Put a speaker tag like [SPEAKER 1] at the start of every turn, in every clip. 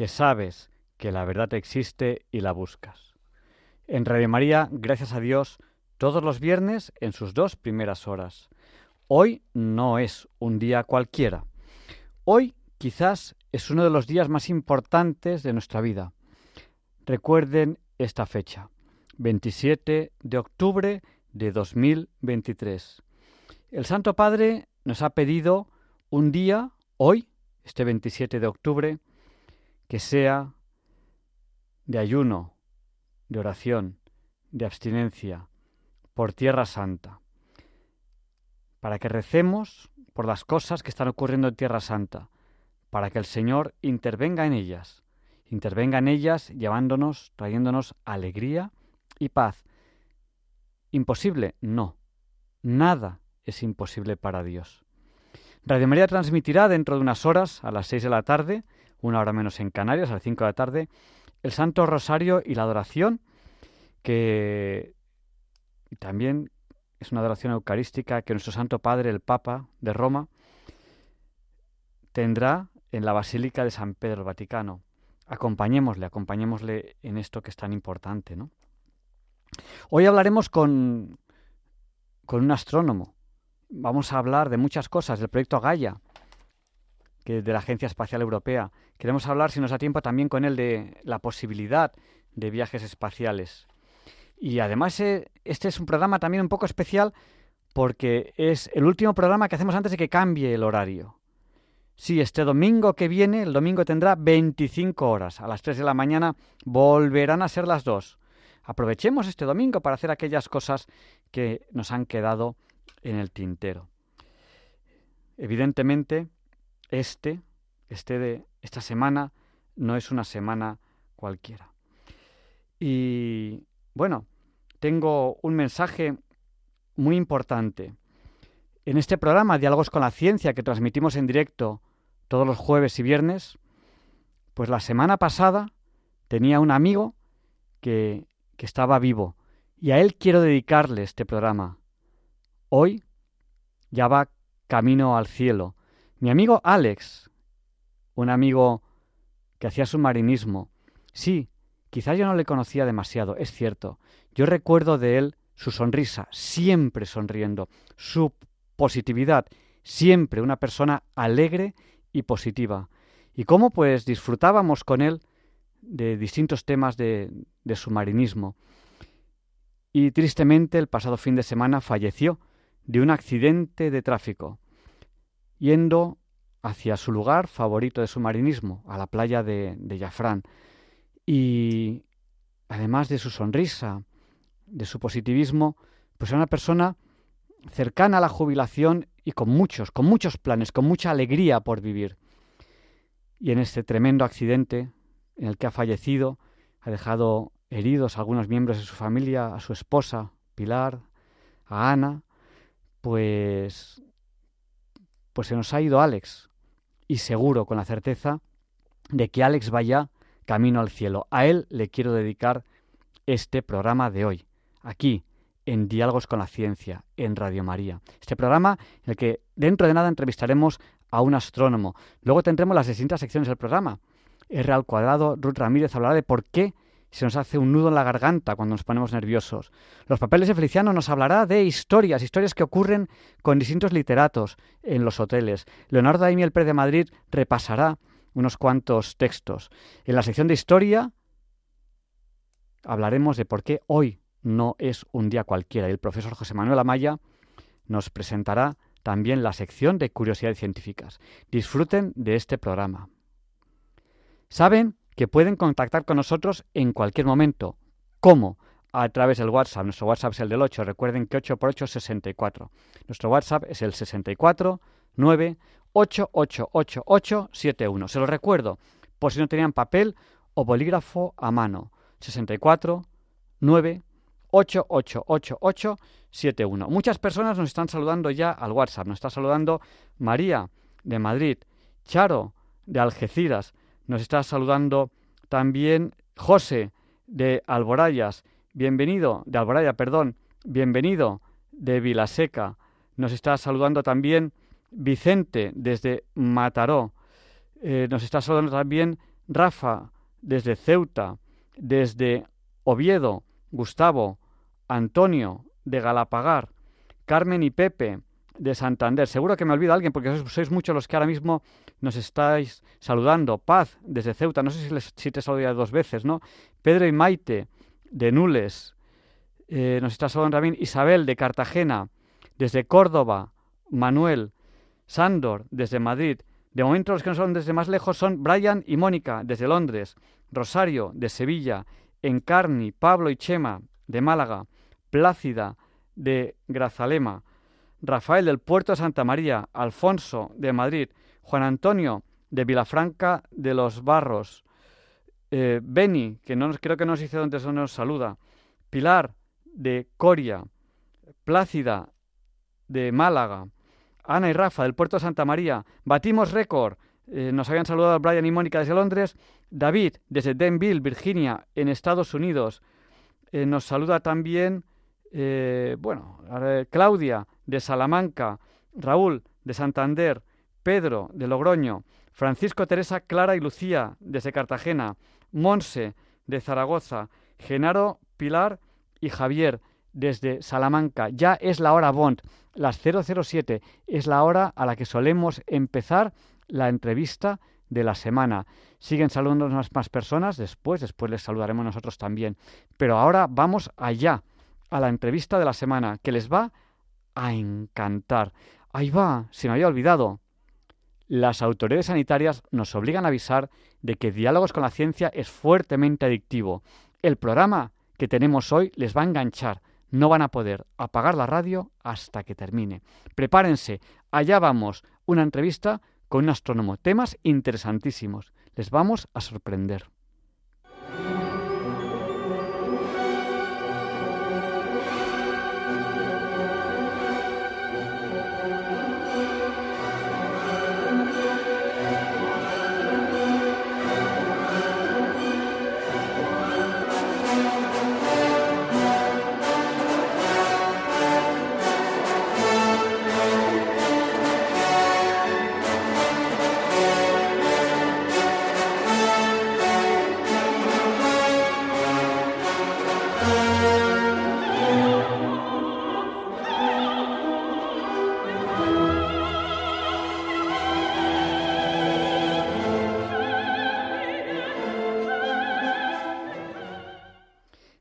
[SPEAKER 1] que sabes que la verdad existe y la buscas. En Radio María, gracias a Dios, todos los viernes en sus dos primeras horas. Hoy no es un día cualquiera. Hoy quizás es uno de los días más importantes de nuestra vida. Recuerden esta fecha, 27 de octubre de 2023. El Santo Padre nos ha pedido un día, hoy, este 27 de octubre, que sea de ayuno, de oración, de abstinencia, por Tierra Santa, para que recemos por las cosas que están ocurriendo en Tierra Santa, para que el Señor intervenga en ellas, intervenga en ellas llevándonos, trayéndonos alegría y paz, ¿Imposible? No. Nada es imposible para Dios. Radio María transmitirá dentro de unas horas, a las seis de la tarde, una hora menos en Canarias, a las cinco de la tarde, el Santo Rosario y la adoración, que también es una adoración eucarística que nuestro Santo Padre, el Papa de Roma, tendrá en la Basílica de San Pedro Vaticano. Acompañémosle, acompañémosle en esto que es tan importante, ¿no? Hoy hablaremos con, con un astrónomo. Vamos a hablar de muchas cosas, del proyecto Gaia, de la Agencia Espacial Europea. Queremos hablar, si nos da tiempo, también con él de la posibilidad de viajes espaciales. Y además eh, este es un programa también un poco especial porque es el último programa que hacemos antes de que cambie el horario. Sí, este domingo que viene, el domingo tendrá 25 horas. A las 3 de la mañana volverán a ser las 2 aprovechemos este domingo para hacer aquellas cosas que nos han quedado en el tintero. Evidentemente, este, este de esta semana no es una semana cualquiera. Y bueno, tengo un mensaje muy importante. En este programa Diálogos con la Ciencia que transmitimos en directo todos los jueves y viernes, pues la semana pasada tenía un amigo que que estaba vivo, y a él quiero dedicarle este programa. Hoy ya va camino al cielo. Mi amigo Alex, un amigo que hacía submarinismo, sí, quizás yo no le conocía demasiado, es cierto. Yo recuerdo de él su sonrisa, siempre sonriendo, su positividad, siempre una persona alegre y positiva. Y cómo pues disfrutábamos con él de distintos temas de, de submarinismo. Y tristemente el pasado fin de semana falleció de un accidente de tráfico, yendo hacia su lugar favorito de submarinismo, a la playa de, de. Y además de su sonrisa, de su positivismo, pues era una persona cercana a la jubilación y con muchos, con muchos planes, con mucha alegría por vivir. Y en este tremendo accidente en el que ha fallecido, ha dejado heridos a algunos miembros de su familia, a su esposa, Pilar, a Ana, pues, pues se nos ha ido Alex. Y seguro, con la certeza, de que Alex vaya camino al cielo. A él le quiero dedicar este programa de hoy, aquí, en Diálogos con la Ciencia, en Radio María. Este programa en el que dentro de nada entrevistaremos a un astrónomo. Luego tendremos las distintas secciones del programa. R al cuadrado, Ruth Ramírez hablará de por qué se nos hace un nudo en la garganta cuando nos ponemos nerviosos. Los papeles de Feliciano nos hablará de historias, historias que ocurren con distintos literatos en los hoteles. Leonardo Daimiel Pérez de Madrid repasará unos cuantos textos. En la sección de historia hablaremos de por qué hoy no es un día cualquiera. Y el profesor José Manuel Amaya nos presentará también la sección de curiosidades científicas. Disfruten de este programa. Saben que pueden contactar con nosotros en cualquier momento. ¿Cómo? A través del WhatsApp. Nuestro WhatsApp es el del 8. Recuerden que 8 por 8 es 64. Nuestro WhatsApp es el 64 9 888871. Se lo recuerdo, por si no tenían papel o bolígrafo a mano. 64 9 888871. Muchas personas nos están saludando ya al WhatsApp. Nos está saludando María de Madrid, Charo de Algeciras, nos está saludando también José de Alborayas, bienvenido, de Alboraya, perdón, bienvenido de Vilaseca. Nos está saludando también Vicente desde Mataró. Eh, nos está saludando también Rafa desde Ceuta, desde Oviedo, Gustavo, Antonio de Galapagar, Carmen y Pepe de Santander. Seguro que me olvida alguien porque sois, muchos los que ahora mismo nos estáis saludando. Paz desde Ceuta, no sé si, les, si te saludé dos veces, ¿no? Pedro y Maite de Nules. Eh, nos está saludando también Isabel de Cartagena, desde Córdoba, Manuel, Sándor desde Madrid. De momento los que nos son desde más lejos son Brian y Mónica desde Londres, Rosario de Sevilla, Encarni, Pablo y Chema de Málaga, Plácida de Grazalema, Rafael del Puerto de Santa María, Alfonso de Madrid, Juan Antonio de Vilafranca de los Barros, eh, Beni, que no creo que nos dice dónde nos saluda, Pilar de Coria, Plácida de Málaga, Ana y Rafa del Puerto de Santa María, batimos récord, eh, nos habían saludado Brian y Mónica desde Londres, David desde Denville, Virginia, en Estados Unidos, eh, nos saluda también, bueno, Claudia de Salamanca, Raúl de Santander, Pedro de Logroño, Francisco, Teresa, Clara y Lucía desde Cartagena, Monse de Zaragoza, Genaro, Pilar y Javier desde Salamanca. Ya es la hora Bond, las 007, es la hora a la que solemos empezar la entrevista de la semana. Siguen saludándonos más personas después, después les saludaremos nosotros también. Pero ahora vamos allá, a la entrevista de la semana, que les va a encantar. Ahí va, se me había olvidado. Las autoridades sanitarias nos obligan a avisar de que Diálogos con la Ciencia es fuertemente adictivo. El programa que tenemos hoy les va a enganchar. No van a poder apagar la radio hasta que termine. Prepárense, allá vamos, una entrevista con un astrónomo. Temas interesantísimos. Les vamos a sorprender.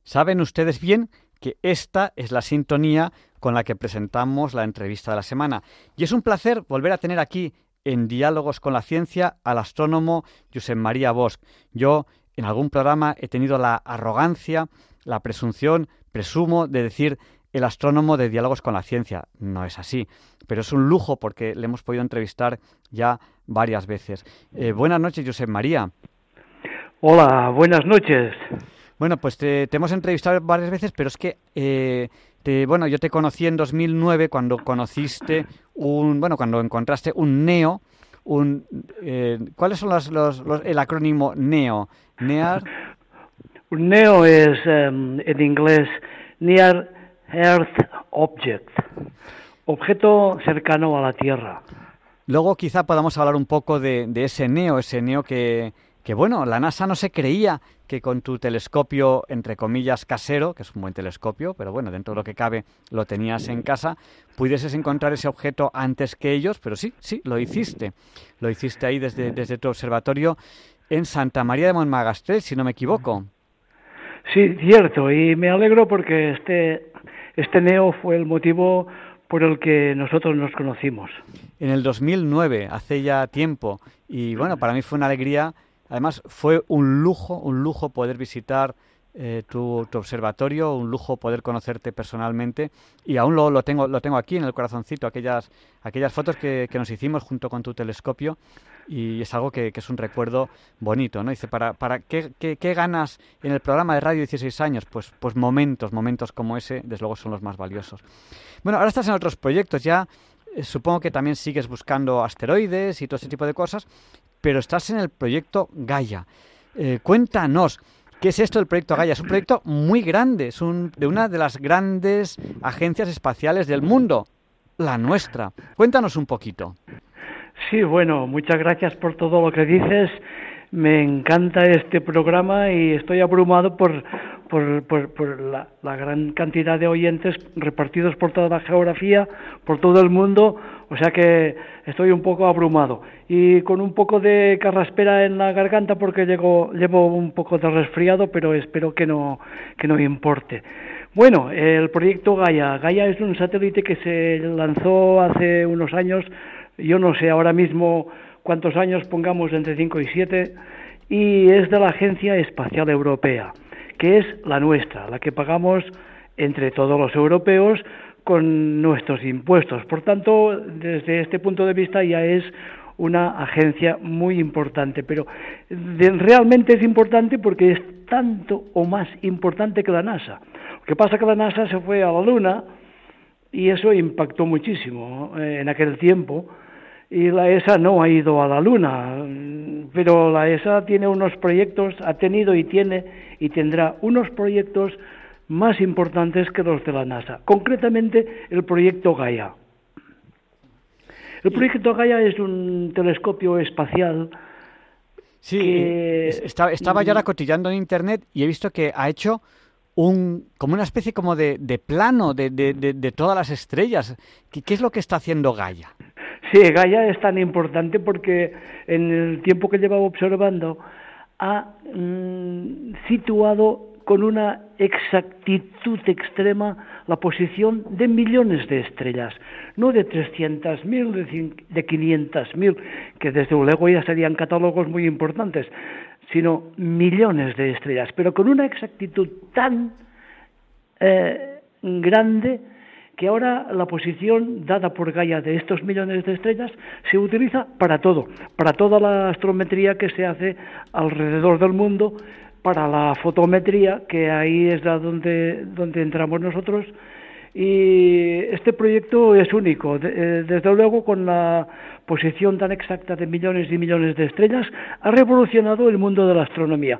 [SPEAKER 1] Saben ustedes bien que esta es la sintonía con la que presentamos la entrevista de la semana. Y es un placer volver a tener aquí en Diálogos con la Ciencia al astrónomo Josep María Bosch. Yo en algún programa he tenido la arrogancia, la presunción, presumo, de decir el astrónomo de Diálogos con la Ciencia. No es así, pero es un lujo porque le hemos podido entrevistar ya varias veces. Eh, buenas noches, Josep María.
[SPEAKER 2] Hola, buenas noches.
[SPEAKER 1] Bueno, pues te, hemos entrevistado varias veces, pero es que, eh, te, bueno, yo te conocí en 2009 cuando conociste un, bueno, cuando encontraste un NEO, un, eh, ¿cuáles son los, los, el acrónimo NEO? NEAR.
[SPEAKER 2] Un NEO es em, en inglés Near Earth Object, objeto cercano a la Tierra.
[SPEAKER 1] Luego quizá podamos hablar un poco de, de ese NEO, ese NEO que, que bueno, la NASA no se creía que con tu telescopio, entre comillas, casero, que es un buen telescopio, pero bueno, dentro de lo que cabe lo tenías en casa, pudieses encontrar ese objeto antes que ellos, pero sí, sí, lo hiciste. Lo hiciste ahí desde, desde tu observatorio en Santa María de Montmagastel, si no me equivoco.
[SPEAKER 2] Sí, cierto, y me alegro porque este, este neo fue el motivo por el que nosotros nos conocimos.
[SPEAKER 1] En el 2009, hace ya tiempo, y bueno, para mí fue una alegría, además fue un lujo, un lujo poder visitar eh, tu, observatorio, un lujo poder conocerte personalmente y aún lo, lo, tengo, lo tengo aquí en el corazoncito, aquellas, aquellas fotos que, nos hicimos junto con tu telescopio y es algo que, es un recuerdo bonito, ¿no? Dice, ¿para, para qué, qué, ganas en el programa de radio 16 años? Pues, pues momentos, momentos como ese, desde luego son los más valiosos. Bueno, ahora estás en otros proyectos ya, eh, supongo que también sigues buscando asteroides y todo ese tipo de cosas, pero estás en el proyecto Gaia. Eh, cuéntanos, ¿Qué es esto del proyecto Gaia? Es un proyecto muy grande, es un, de una de las grandes agencias espaciales del mundo, la nuestra. Cuéntanos un poquito.
[SPEAKER 2] Sí, bueno, muchas gracias por todo lo que dices. Me encanta este programa y estoy abrumado por, por, por, la, la, gran cantidad de oyentes repartidos por toda la geografía, por todo el mundo, o sea que estoy un poco abrumado y con un poco de carraspera en la garganta porque llevo, llevo un poco de resfriado, pero espero que no, que no importe. Bueno, el proyecto Gaia. Gaia es un satélite que se lanzó hace unos años, yo no sé ahora mismo cuántos años, pongamos entre 5 y 7, y es de la Agencia Espacial Europea, que es la nuestra, la que pagamos entre todos los europeos con nuestros impuestos. Por tanto, desde este punto de vista ya es una agencia muy importante, pero realmente es importante porque es tanto o más importante que la NASA. Lo que pasa es que la NASA se fue a la Luna y eso impactó muchísimo eh, en aquel tiempo y la ESA no ha ido a la Luna, pero la ESA tiene unos proyectos, ha tenido y tiene y tendrá unos proyectos más importantes que los de la NASA, concretamente el proyecto Gaia. El proyecto Gaia es un telescopio espacial.
[SPEAKER 1] Sí, estaba, yo ahora cotillando en Internet y he visto que ha hecho un, como una especie como de, plano de, de, todas las estrellas. ¿Qué, ¿Qué, es lo que está haciendo Gaia?
[SPEAKER 2] Sí, Gaia es tan importante porque en el tiempo que llevaba observando ha mm, situado con una exactitud extrema la posición de millones de estrellas, no de 300.000, de 500.000, que desde luego ya serían catálogos muy importantes, sino millones de estrellas, pero con una exactitud tan eh, grande que ahora la posición dada por Gaia de estos millones de estrellas se utiliza para todo, para toda la astrometría que se hace alrededor del mundo, para la fotometría, que ahí es donde, donde entramos nosotros, y este proyecto es único, eh, desde luego con la posición tan exacta de millones y millones de estrellas, ha revolucionado el mundo de la astronomía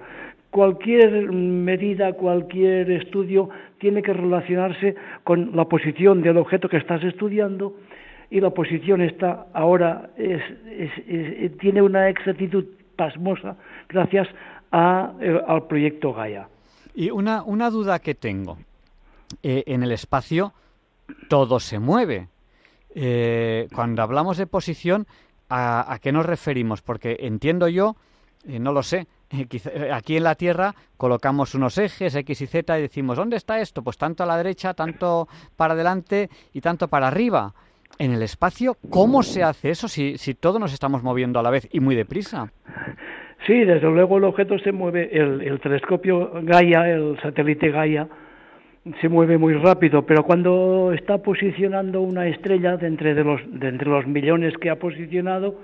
[SPEAKER 2] cualquier medida, cualquier estudio tiene que relacionarse con la posición del objeto que estás estudiando y la posición está ahora tiene una exactitud pasmosa gracias eh, al proyecto Gaia.
[SPEAKER 1] Y una, una duda que tengo. Eh, en el espacio todo se mueve. Eh, cuando hablamos de posición, ¿a, ¿a, qué nos referimos? Porque entiendo yo, no lo sé, eh, eh, aquí en la Tierra colocamos unos ejes X y Z y decimos, ¿dónde está esto? Pues tanto a la derecha, tanto para adelante y tanto para arriba. En el espacio, ¿cómo se hace eso si, si todos nos estamos moviendo a la vez y muy deprisa?
[SPEAKER 2] Sí, desde luego el objeto se mueve, el, telescopio Gaia, el satélite Gaia, se mueve muy rápido, pero cuando está posicionando una estrella de entre, de los, de entre los millones que ha posicionado,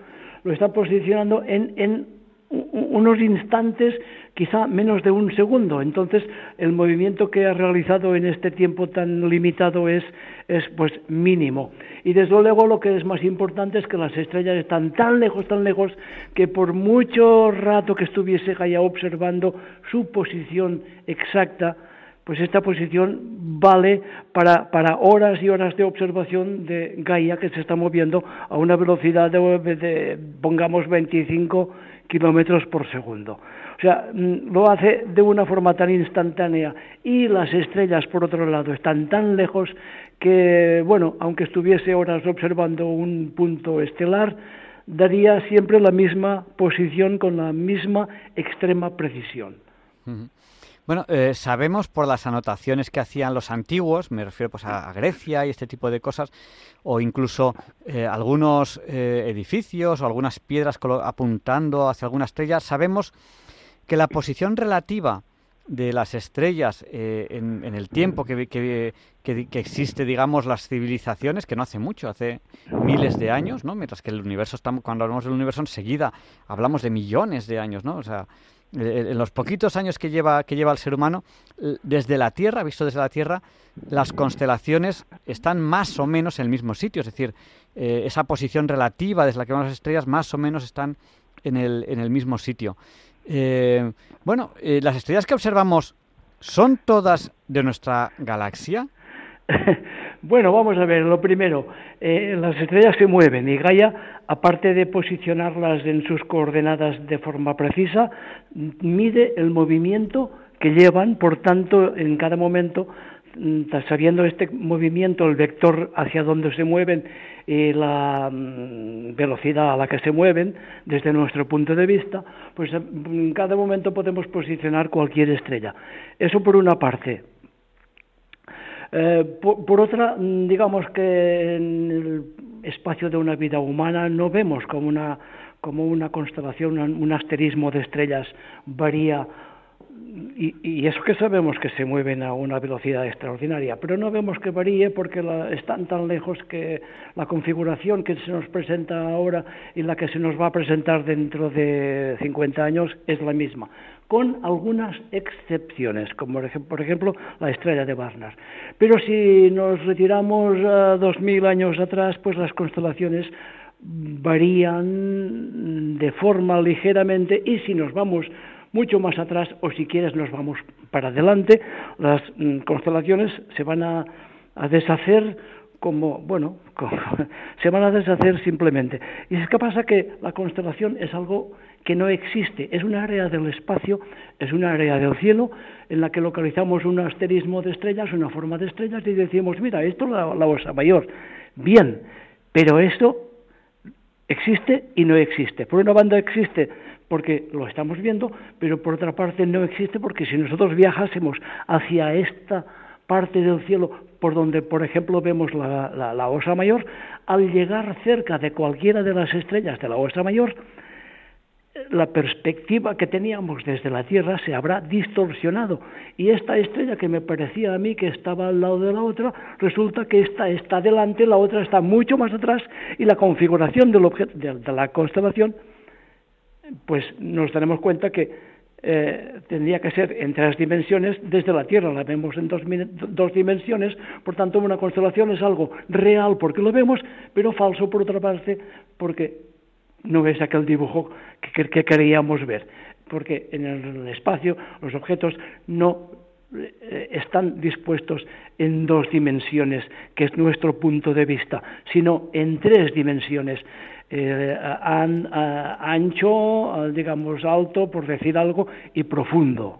[SPEAKER 2] lo está posicionando en, en unos instantes, quizá menos de un segundo. Entonces, el movimiento que ha realizado en este tiempo tan limitado es, es pues mínimo. Y desde luego lo que es más importante es que las estrellas están tan lejos, tan lejos, que por mucho rato que estuviese Gaia observando su posición exacta, pues esta posición vale para, para, horas y horas de observación de Gaia que se está moviendo a una velocidad de, de pongamos 25 kilómetros por segundo. O sea, mm, lo hace de una forma tan instantánea y las estrellas, por otro lado, están tan lejos que, bueno, aunque estuviese horas observando un punto estelar, daría siempre la misma posición con la misma extrema precisión.
[SPEAKER 1] Bueno, eh, sabemos por las anotaciones que hacían los antiguos, me refiero pues a, Grecia y este tipo de cosas, o incluso eh, algunos eh, edificios o algunas piedras apuntando hacia alguna estrella, sabemos que la posición relativa de las estrellas en, el tiempo que, que, existe, digamos, las civilizaciones, que no hace mucho, hace miles de años, ¿no? Mientras que el universo, estamos, cuando hablamos del universo enseguida hablamos de millones de años, ¿no? O sea, eh, en los poquitos años que lleva, que lleva el ser humano, desde la Tierra, visto desde la Tierra, las constelaciones están más o menos en el mismo sitio, es decir, eh, esa posición relativa desde la que vemos las estrellas más o menos están en el, en el mismo sitio. Eh, bueno, las estrellas que observamos son todas de nuestra galaxia.
[SPEAKER 2] Bueno, vamos a ver, lo primero, eh, las estrellas se mueven y Gaia, aparte de posicionarlas en sus coordenadas de forma precisa, mide el movimiento que llevan, por tanto, en cada momento, mm, sabiendo este movimiento, el vector hacia donde se mueven y la mm, velocidad a la que se mueven, desde nuestro punto de vista, pues en cada momento podemos posicionar cualquier estrella. Eso por una parte. Eh, por, otra, mm, digamos que en el espacio de una vida humana no vemos como una, como una constelación, un asterismo de estrellas varía y, eso que sabemos que se mueven a una velocidad extraordinaria, pero no vemos que varíe porque están tan lejos que la configuración que se nos presenta ahora y la que se nos va a presentar dentro de 50 años es la misma, con algunas excepciones, como por ejemplo la estrella de Barnard. Pero si nos retiramos a 2000 años atrás, pues las constelaciones varían de forma ligeramente y si nos vamos mucho más atrás o si quieres nos vamos para adelante, las mm, constelaciones se van a, deshacer como, bueno, se van a deshacer simplemente. Y es que pasa que la constelación es algo que no existe, es un área del espacio, es un área del cielo en la que localizamos un asterismo de estrellas, una forma de estrellas y decimos, mira, esto es la, la osa mayor. Bien, pero esto existe y no existe. Por una banda existe porque lo estamos viendo, pero por otra parte no existe porque si nosotros viajásemos hacia esta parte del cielo por donde, por ejemplo, vemos la, la, osa mayor, al llegar cerca de cualquiera de las estrellas de la osa mayor, la perspectiva que teníamos desde la Tierra se habrá distorsionado. Y esta estrella que me parecía a mí que estaba al lado de la otra, resulta que esta está delante, la otra está mucho más atrás y la configuración del objeto, de la constelación pues nos daremos cuenta que eh, tendría que ser en tres dimensiones desde la Tierra, la vemos en dos, dimensiones, por tanto una constelación es algo real porque lo vemos, pero falso por otra parte porque no es aquel dibujo que, que queríamos ver, porque en el espacio los objetos no eh, están dispuestos en dos dimensiones, que es nuestro punto de vista, sino en tres dimensiones eh, ancho, digamos alto, por decir algo, y profundo.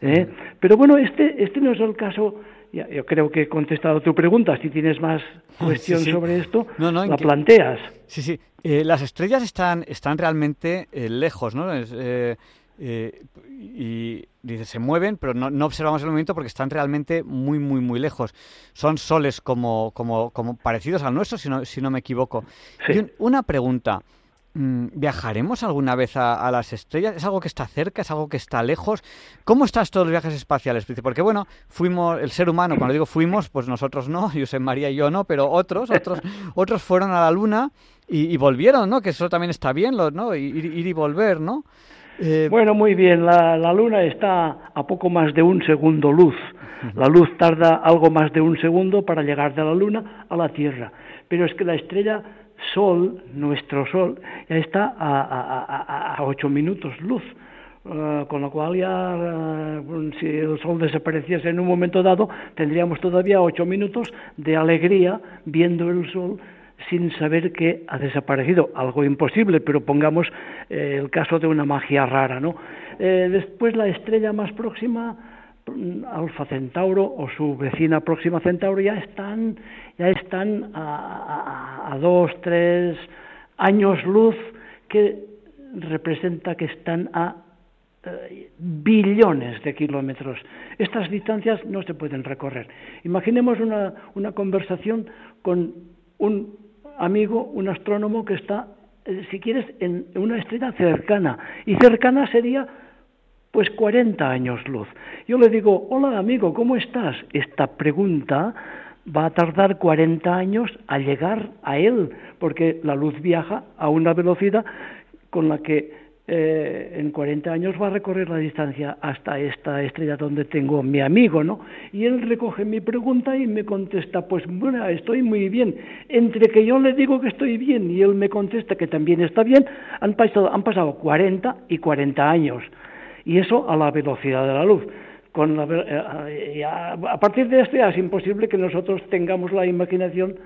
[SPEAKER 2] ¿eh? Pero bueno, este, este no es el caso. Yo creo que he contestado tu pregunta. Si tienes más cuestión sobre esto, la planteas.
[SPEAKER 1] Sí, sí. Eh, las estrellas están, están realmente eh, lejos, ¿no? Eh, y dice, se mueven, pero no, observamos el movimiento porque están realmente muy, muy, muy lejos. Son soles como, como, como parecidos al nuestro, si no, si no me equivoco. Y una pregunta. Mm, ¿Viajaremos alguna vez a, las estrellas? ¿Es algo que está cerca? ¿Es algo que está lejos? ¿Cómo estás todos los viajes espaciales? Porque bueno, fuimos, el ser humano, cuando digo fuimos, pues nosotros no, José María y yo no, pero otros, otros, otros fueron a la Luna y, volvieron, ¿no? Que eso también está bien, ¿no? Ir, ir y volver, ¿no?
[SPEAKER 2] Eh, bueno, muy bien. La, Luna está a poco más de un segundo luz. La luz tarda algo más de un segundo para llegar de la Luna a la Tierra. Pero es que la estrella Sol, nuestro Sol, ya está a, ocho minutos luz. Eh, con lo cual ya, eh, si el Sol desapareciese en un momento dado, tendríamos todavía ocho minutos de alegría viendo el Sol sin saber que ha desaparecido, algo imposible, pero pongamos eh, el caso de una magia rara, ¿no? Después la estrella más próxima, Alfa Centauro o su vecina próxima Centauro ya están, ya están a, a dos, tres años luz que representa que están a eh, billones de kilómetros. Estas distancias no se pueden recorrer. Imaginemos una, una conversación con un amigo, un astrónomo que está, eh, si quieres, en una estrella cercana. Y cercana sería pues 40 años luz. Yo le digo, hola amigo, ¿cómo estás? Esta pregunta va a tardar 40 años a llegar a él, porque la luz viaja a una velocidad con la que eh, en 40 años va a recorrer la distancia hasta esta estrella donde tengo mi amigo, ¿no? Y él recoge mi pregunta y me contesta, pues bueno, estoy muy bien. Entre que yo le digo que estoy bien y él me contesta que también está bien, han pasado, han pasado 40 y 40 años. Y eso a la velocidad de la luz. Con la, eh, a partir de esto ya es imposible que nosotros tengamos la imaginación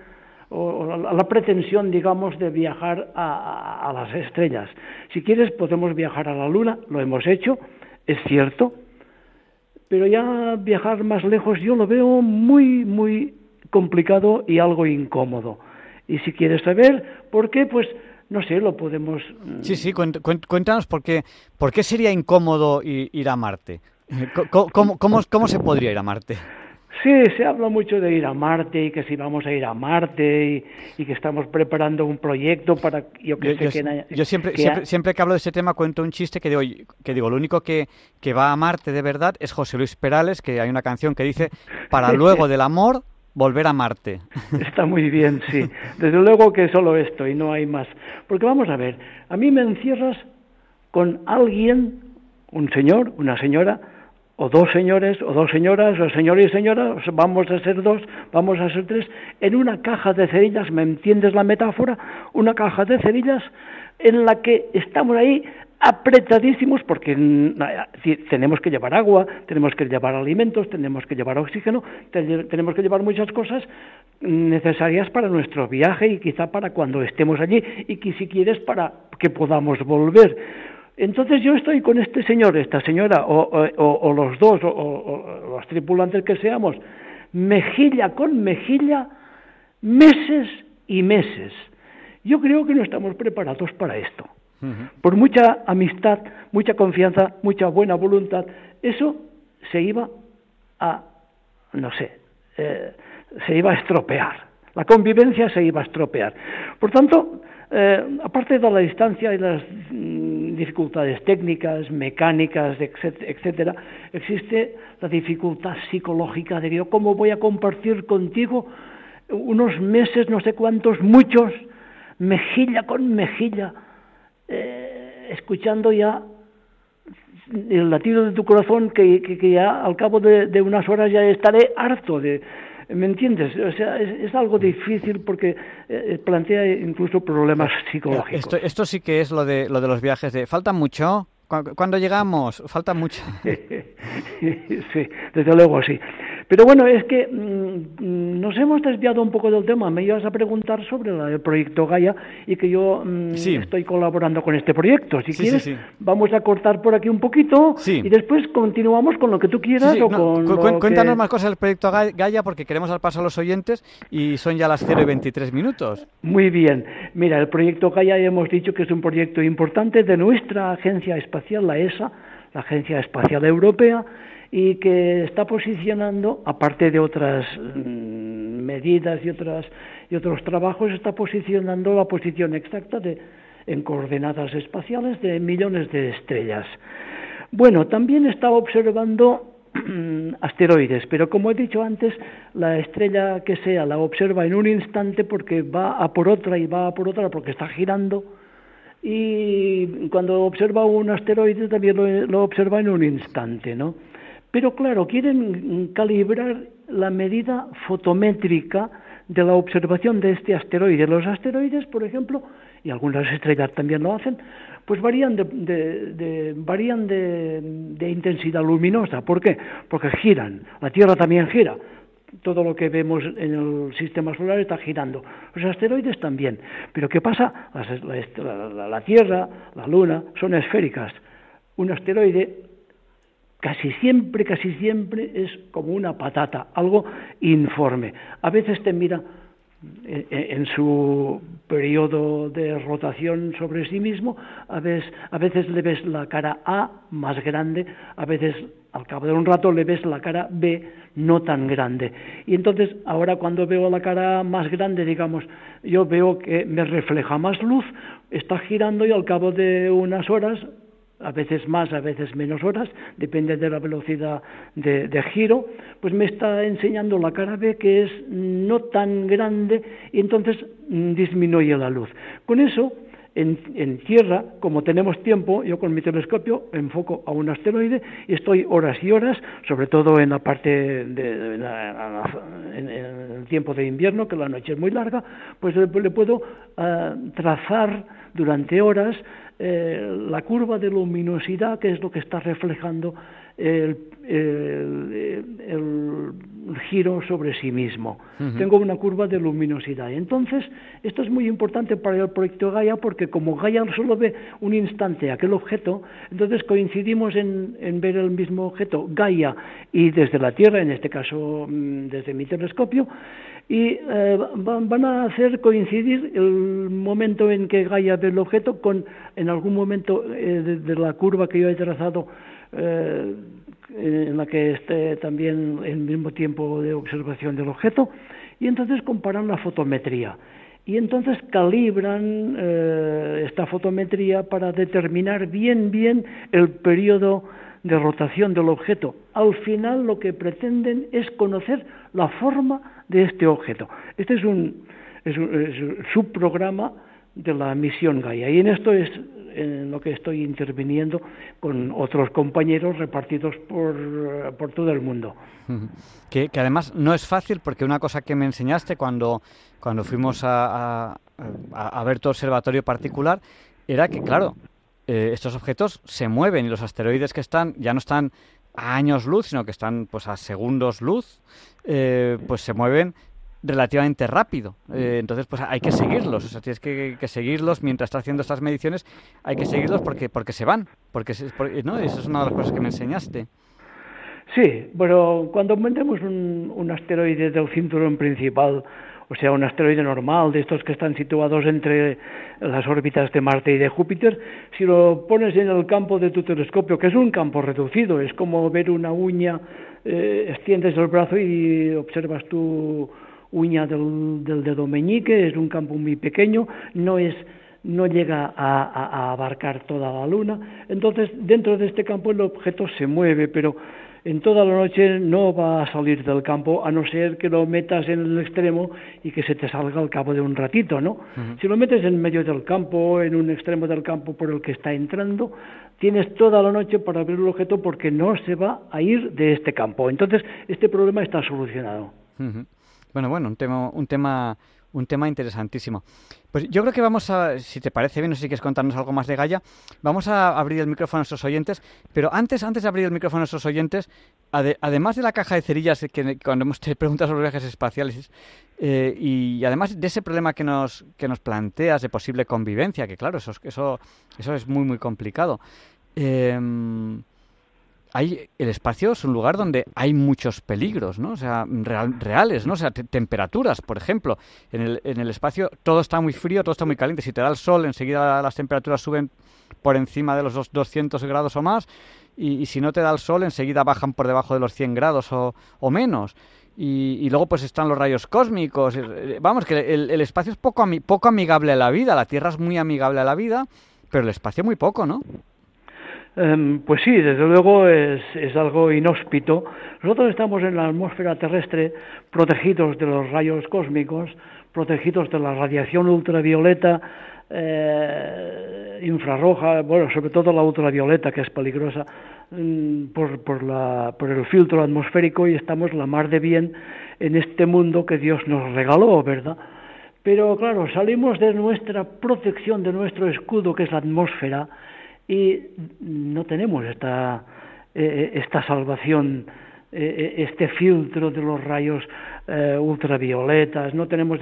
[SPEAKER 2] o, la, pretensión, digamos, de viajar a, las estrellas. Si quieres, podemos viajar a la Luna, lo hemos hecho, es cierto, pero ya viajar más lejos yo lo veo muy, muy complicado y algo incómodo. Y si quieres saber por qué, pues no sé, lo podemos...
[SPEAKER 1] Mm, sí, sí, cuéntanos por qué, por qué sería incómodo ir a Marte. ¿Cómo, cómo, cómo se podría ir a Marte?
[SPEAKER 2] Sí, se habla mucho de ir a Marte y que si vamos a ir a Marte y, que estamos preparando un proyecto para
[SPEAKER 1] yo que sé que, yo siempre, siempre, siempre, que hablo de ese tema cuento un chiste que digo que digo lo único que, que va a Marte de verdad es José Luis Perales que hay una canción que dice para luego del amor volver a Marte.
[SPEAKER 2] Está muy bien, sí. Desde luego que solo esto y no hay más. Porque vamos a ver, a mí me encierras con alguien, un señor, una señora, o dos señores, o dos señoras, o señor y señora, vamos a ser dos, vamos a ser tres, en una caja de cerillas, ¿me entiendes la metáfora? Una caja de cerillas en la que estamos ahí apretadísimos porque tenemos que llevar agua, tenemos que llevar alimentos, tenemos que llevar oxígeno, tenemos que llevar muchas cosas necesarias para nuestro viaje y quizá para cuando estemos allí y que si quieres para que podamos volver. Entonces yo estoy con este señor, esta señora, o, los dos, o, los tripulantes que seamos, mejilla con mejilla, meses y meses. Yo creo que no estamos preparados para esto. Por mucha amistad, mucha confianza, mucha buena voluntad, eso se iba a, no sé, eh, se iba a estropear. La convivencia se iba a estropear. Por tanto, eh, aparte de la distancia y las mm, dificultades técnicas, mecánicas, etcétera, existe la dificultad psicológica de yo cómo voy a compartir contigo unos meses, no sé cuántos, muchos, mejilla con mejilla, eh, escuchando ya el latido de tu corazón que, ya al cabo de, unas horas ya estaré harto de, ¿Me entiendes? O sea, es, algo difícil porque eh, plantea incluso problemas psicológicos.
[SPEAKER 1] Esto, esto sí que es lo de, lo de los viajes de... ¿Falta mucho? ¿Cuándo llegamos? Falta mucho.
[SPEAKER 2] sí, desde luego sí. Pero bueno, es que mm, nos hemos desviado un poco del tema. Me ibas a preguntar sobre el proyecto Gaia y que yo mm, estoy colaborando con este proyecto. Si quieres, vamos a cortar por aquí un poquito y después continuamos con lo que tú quieras. O con
[SPEAKER 1] cuéntanos más cosas del proyecto Gaia porque queremos dar paso a los oyentes y son ya las 0 y 23 minutos.
[SPEAKER 2] Muy bien. Mira, el proyecto Gaia hemos dicho que es un proyecto importante de nuestra agencia espacial la ESA, la Agencia Espacial Europea, y que está posicionando, aparte de otras mm, medidas y, otras, y otros trabajos, está posicionando la posición exacta de, en coordenadas espaciales de millones de estrellas. Bueno, también está observando asteroides, pero como he dicho antes, la estrella que sea la observa en un instante porque va a por otra y va a por otra porque está girando y cuando observa un asteroide también lo, observa en un instante, ¿no? Pero claro, quieren calibrar la medida fotométrica de la observación de este asteroide. Los asteroides, por ejemplo, y algunas estrellas también lo hacen, pues varían de, varían de intensidad luminosa. ¿Por qué? Porque giran. La Tierra también gira todo lo que vemos en el sistema solar está girando. Los asteroides también. Pero ¿qué pasa? La, Tierra, la Luna, son esféricas. Un asteroide casi siempre, casi siempre es como una patata, algo informe. A veces te mira en, su periodo de rotación sobre sí mismo, a veces, a veces le ves la cara A más grande, a veces al cabo de un rato le ves la cara B no tan grande. Y entonces ahora cuando veo la cara más grande, digamos, yo veo que me refleja más luz, está girando y al cabo de unas horas a veces más, a veces menos horas, depende de la velocidad de, giro, pues me está enseñando la cara B que es no tan grande y entonces mm, disminuye la luz. Con eso, en, tierra, como tenemos tiempo, yo con mi telescopio enfoco a un asteroide y estoy horas y horas, sobre todo en la parte de, en, el tiempo de invierno, que la noche es muy larga, pues le, puedo ah, trazar durante horas eh, la curva de luminosidad, que es lo que está reflejando el, giro sobre sí mismo. Tengo una curva de luminosidad. Entonces, esto es muy importante para el proyecto Gaia porque como Gaia solo ve un instante aquel objeto, entonces coincidimos en, en ver el mismo objeto Gaia y desde la Tierra, en este caso mm, desde mi telescopio, y eh, van a hacer coincidir el momento en que Gaia ve el objeto con en algún momento eh, de, la curva que yo he trazado eh, en la que esté también el mismo tiempo de observación del objeto y entonces comparan la fotometría y entonces calibran esta fotometría para determinar bien bien el periodo de rotación del objeto. Al final lo que pretenden es conocer la forma de este objeto. Este es un, es un, subprograma de la misión Gaia y en esto es en lo que estoy interviniendo con otros compañeros repartidos por, por todo el mundo.
[SPEAKER 1] Que, además no es fácil porque una cosa que me enseñaste cuando, cuando fuimos a, a, ver tu observatorio particular era que, claro, eh, estos objetos se mueven y los asteroides que están ya no están a años luz, sino que están pues a segundos luz, eh, pues se mueven relativamente rápido. Eh, entonces, pues hay que seguirlos. O sea, tienes que, seguirlos mientras estás haciendo estas mediciones. Hay que seguirlos porque porque se van. Porque, ¿no? Esa es una de las cosas que me enseñaste.
[SPEAKER 2] Sí, bueno, cuando metemos un, un asteroide del cinturón principal o sea, un asteroide normal, de estos que están situados entre las órbitas de Marte y de Júpiter, si lo pones en el campo de tu telescopio, que es un campo reducido, es como ver una uña, eh, extiendes el brazo y observas tu uña del, dedo meñique, es un campo muy pequeño, no es no llega a, abarcar toda la luna. Entonces, dentro de este campo el objeto se mueve, pero en toda la noche no va a salir del campo a no ser que lo metas en el extremo y que se te salga al cabo de un ratito, ¿no? Si lo metes en medio del campo, en un extremo del campo por el que está entrando, tienes toda la noche para ver el objeto porque no se va a ir de este campo. Entonces, este problema está solucionado.
[SPEAKER 1] Bueno, bueno, un tema, un tema un tema interesantísimo. Pues yo creo que vamos a, si te parece bien, sé si quieres contarnos algo más de Gaia, vamos a abrir el micrófono a nuestros oyentes, pero antes, antes de abrir el micrófono a nuestros oyentes, además de la caja de cerillas que cuando hemos te preguntas sobre viajes espaciales eh, y además de ese problema que nos, que nos planteas de posible convivencia, que claro, eso, eso, eso es muy, muy complicado. Eh, hay el espacio es un lugar donde hay muchos peligros, ¿no? O sea, reales, ¿no? O sea, temperaturas, por ejemplo. En el, en el espacio todo está muy frío, todo está muy caliente. Si te da el sol, enseguida las temperaturas suben por encima de los 200 grados o más. Y, si no te da el sol, enseguida bajan por debajo de los 100 grados o, menos. Y, luego pues están los rayos cósmicos. Eh, vamos, que el, el espacio es poco, poco amigable a la vida. La Tierra es muy amigable a la vida, pero el espacio muy poco, ¿no?
[SPEAKER 2] Em, pues sí, desde luego es, es, algo inhóspito. Nosotros estamos en la atmósfera terrestre protegidos de los rayos cósmicos, protegidos de la radiación ultravioleta, eh, infrarroja, bueno, sobre todo la ultravioleta, que es peligrosa, mm, por, por, la, por el filtro atmosférico y estamos la mar de bien en este mundo que Dios nos regaló, ¿verdad? Pero claro, salimos de nuestra protección, de nuestro escudo, que es la atmósfera, y no tenemos esta, eh, eh, esta salvación, eh, este filtro de los rayos ultravioletas, no tenemos,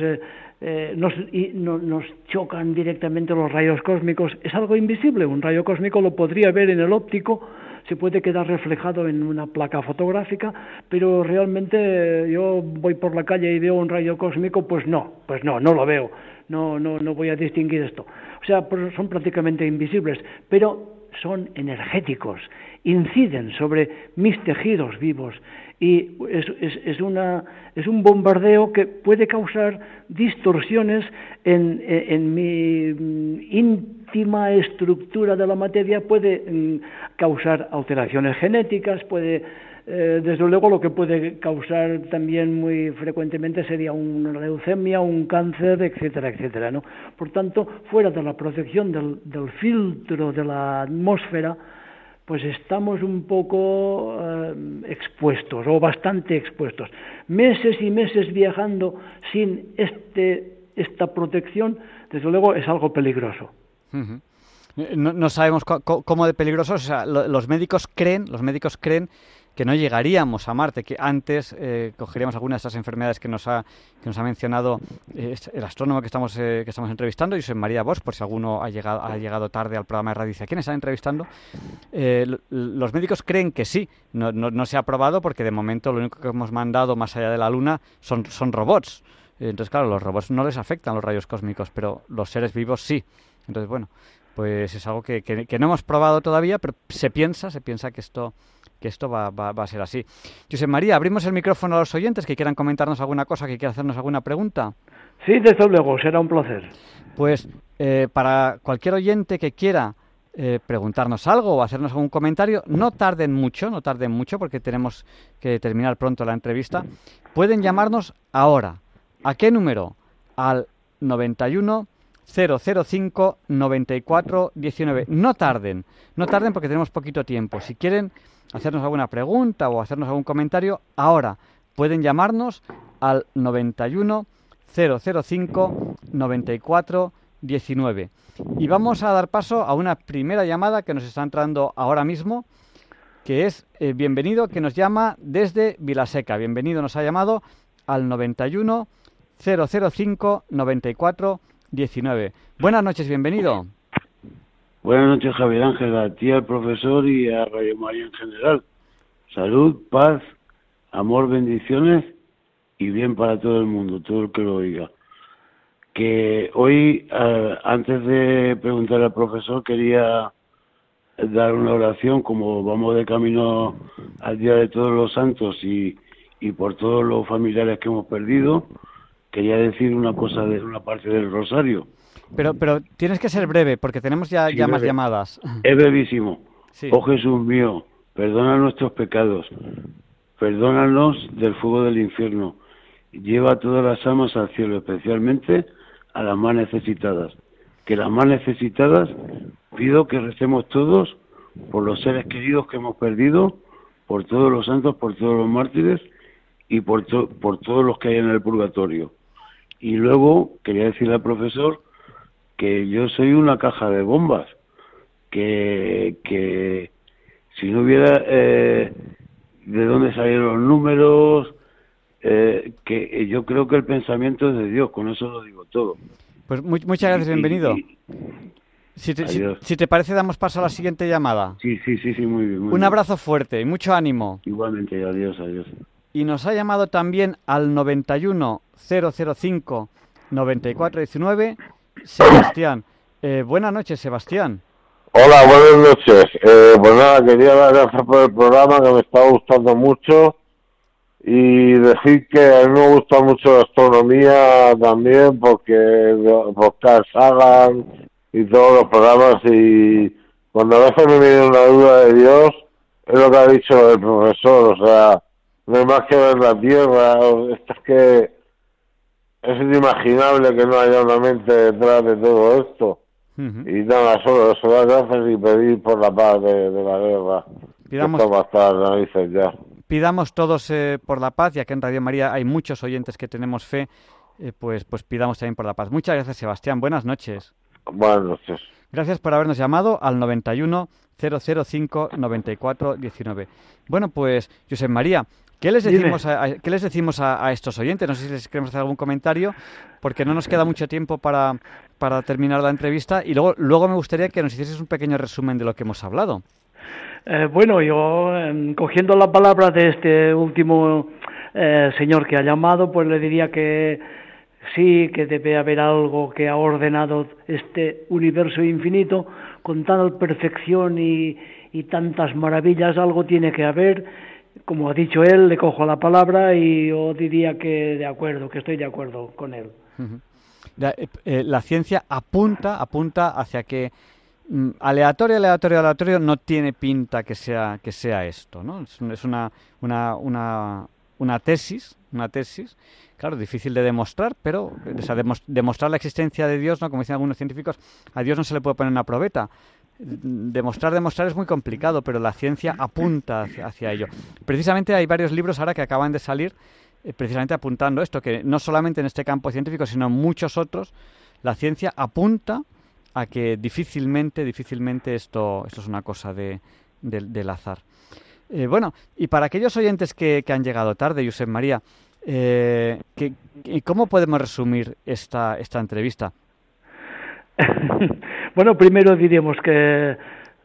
[SPEAKER 2] nos, y nos chocan directamente los rayos cósmicos, es algo invisible, un rayo cósmico lo podría ver en el óptico se puede quedar reflejado en una placa fotográfica, pero realmente yo voy por la calle y veo un rayo cósmico, pues no, pues no, no lo veo, no, no, no voy a distinguir esto. O sea, son prácticamente invisibles, pero son energéticos, inciden sobre mis tejidos vivos y es, es, una, es un bombardeo que puede causar distorsiones en, en, mi mm, íntima estructura de la materia, puede mm, causar alteraciones genéticas, puede eh, desde luego lo que puede causar también muy frecuentemente sería una leucemia, un cáncer, etcétera, etcétera. ¿no? Por tanto, fuera de la protección del, del filtro de la atmósfera, pues estamos un poco eh, expuestos o bastante expuestos. Meses y meses viajando sin este, esta protección, desde luego es algo peligroso.
[SPEAKER 1] no, sabemos cómo de peligroso, o sea, los médicos creen, los médicos creen que no llegaríamos a Marte, que antes eh, cogeríamos algunas de esas enfermedades que nos ha, que nos ha mencionado eh, el astrónomo que estamos, eh, que estamos entrevistando, soy María Bosch, por si alguno ha llegado, ha llegado tarde al programa de radio. ¿A quién están entrevistando? los médicos creen que sí, no, no, se ha probado porque de momento lo único que hemos mandado más allá de la Luna son, son robots. Entonces, claro, los robots no les afectan los rayos cósmicos, pero los seres vivos sí. Entonces, bueno, pues es algo que, que no hemos probado todavía, pero se piensa, se piensa que esto que esto va, va, a ser así. José María, abrimos el micrófono a los oyentes que quieran comentarnos alguna cosa, que quieran hacernos alguna pregunta.
[SPEAKER 2] Sí, desde luego, será un placer.
[SPEAKER 1] Pues eh, para cualquier oyente que quiera eh, preguntarnos algo o hacernos algún comentario, no tarden mucho, no tarden mucho porque tenemos que terminar pronto la entrevista. Pueden llamarnos ahora. ¿A qué número? Al 91 005 94 19. No tarden, no tarden porque tenemos poquito tiempo. Si quieren hacernos alguna pregunta o hacernos algún comentario, ahora pueden llamarnos al 91 005 94 19. Y vamos a dar paso a una primera llamada que nos está entrando ahora mismo, que es eh, bienvenido, que nos llama desde Vilaseca. Bienvenido, nos ha llamado al 91 005 94 19. Buenas noches, bienvenido.
[SPEAKER 3] Buenas noches, Javier Ángel, a ti, al profesor y a Radio María en general. Salud, paz, amor, bendiciones y bien para todo el mundo, todo el que lo oiga. Que hoy, antes de preguntar al profesor, quería dar una oración, como vamos de camino al Día de Todos los Santos y, y por todos los familiares que hemos perdido, quería decir una cosa de una parte del rosario.
[SPEAKER 1] Pero, pero tienes que ser breve, porque tenemos ya, ya más llamadas.
[SPEAKER 3] Es brevísimo. Oh Jesús mío, perdona nuestros pecados, perdónanos del fuego del infierno, lleva todas las almas al cielo, especialmente a las más necesitadas. Que las más necesitadas pido que recemos todos por los seres queridos que hemos perdido, por todos los santos, por todos los mártires y por, por todos los que hay en el purgatorio. Y luego quería decirle al profesor que yo soy una caja de bombas, que, que si no hubiera eh, de dónde salieron los números, eh, que yo creo que el pensamiento es de Dios, con eso lo digo todo.
[SPEAKER 1] Pues muchas gracias, bienvenido. si, te, si, te, parece, damos paso a la siguiente llamada.
[SPEAKER 3] Sí, sí, sí, sí, muy bien.
[SPEAKER 1] Un abrazo fuerte y mucho ánimo.
[SPEAKER 3] Igualmente, adiós, adiós.
[SPEAKER 1] Y nos ha llamado también al 91 005 9419 Sebastián. Eh, buenas noches, Sebastián.
[SPEAKER 4] Hola, buenas noches. Eh, pues nada, quería dar gracias por el programa que me está gustando mucho y decir que a mí me gusta mucho la astronomía también porque podcast hagan y todos los programas y cuando a veces me viene una duda de Dios es lo que ha dicho el profesor, o sea, no hay más que ver la Tierra, es que es inimaginable que no haya una mente detrás de todo esto. Y nada, solo, solo gracias y pedir por la paz de, la guerra. Pidamos, ya.
[SPEAKER 1] pidamos todos eh, por la paz, ya que en Radio María hay muchos oyentes que tenemos fe, eh, pues, pues pidamos también por la paz. Muchas gracias, Sebastián. Buenas noches.
[SPEAKER 4] Buenas noches.
[SPEAKER 1] Gracias por habernos llamado al 91 005 94 19. Bueno, pues, José María, ¿Qué les decimos, a, ¿qué les decimos a, estos oyentes? No sé si les queremos hacer algún comentario, porque no nos queda mucho tiempo para, para terminar la entrevista. Y luego, luego me gustaría que nos hicieses un pequeño resumen de lo que hemos hablado.
[SPEAKER 2] Eh, bueno, yo em, cogiendo la palabra de este último eh, señor que ha llamado, pues le diría que sí, que debe haber algo que ha ordenado este universo infinito con tal perfección y, y tantas maravillas, algo tiene que haber. Como ha dicho él, le cojo la palabra y yo diría que de acuerdo, que estoy de acuerdo con él.
[SPEAKER 1] Eh, eh, la, ciencia apunta, apunta hacia que mm, aleatorio, aleatorio, aleatorio no tiene pinta que sea, que sea esto, ¿no? Es, una, una, una, una tesis, una tesis, claro, difícil de demostrar, pero demostrar la existencia de Dios, ¿no? Como dicen algunos científicos, a Dios no se le puede poner una probeta. Demostrar, demostrar es muy complicado, pero la ciencia apunta hacia ello. Precisamente hay varios libros ahora que acaban de salir eh, precisamente apuntando esto, que no solamente en este campo científico, sino en muchos otros, la ciencia apunta a que difícilmente, difícilmente esto, esto es una cosa de, del azar. Eh, bueno, y para aquellos oyentes que, han llegado tarde, Josep María, eh, ¿cómo podemos resumir esta, esta entrevista?
[SPEAKER 2] bueno, primero diríamos que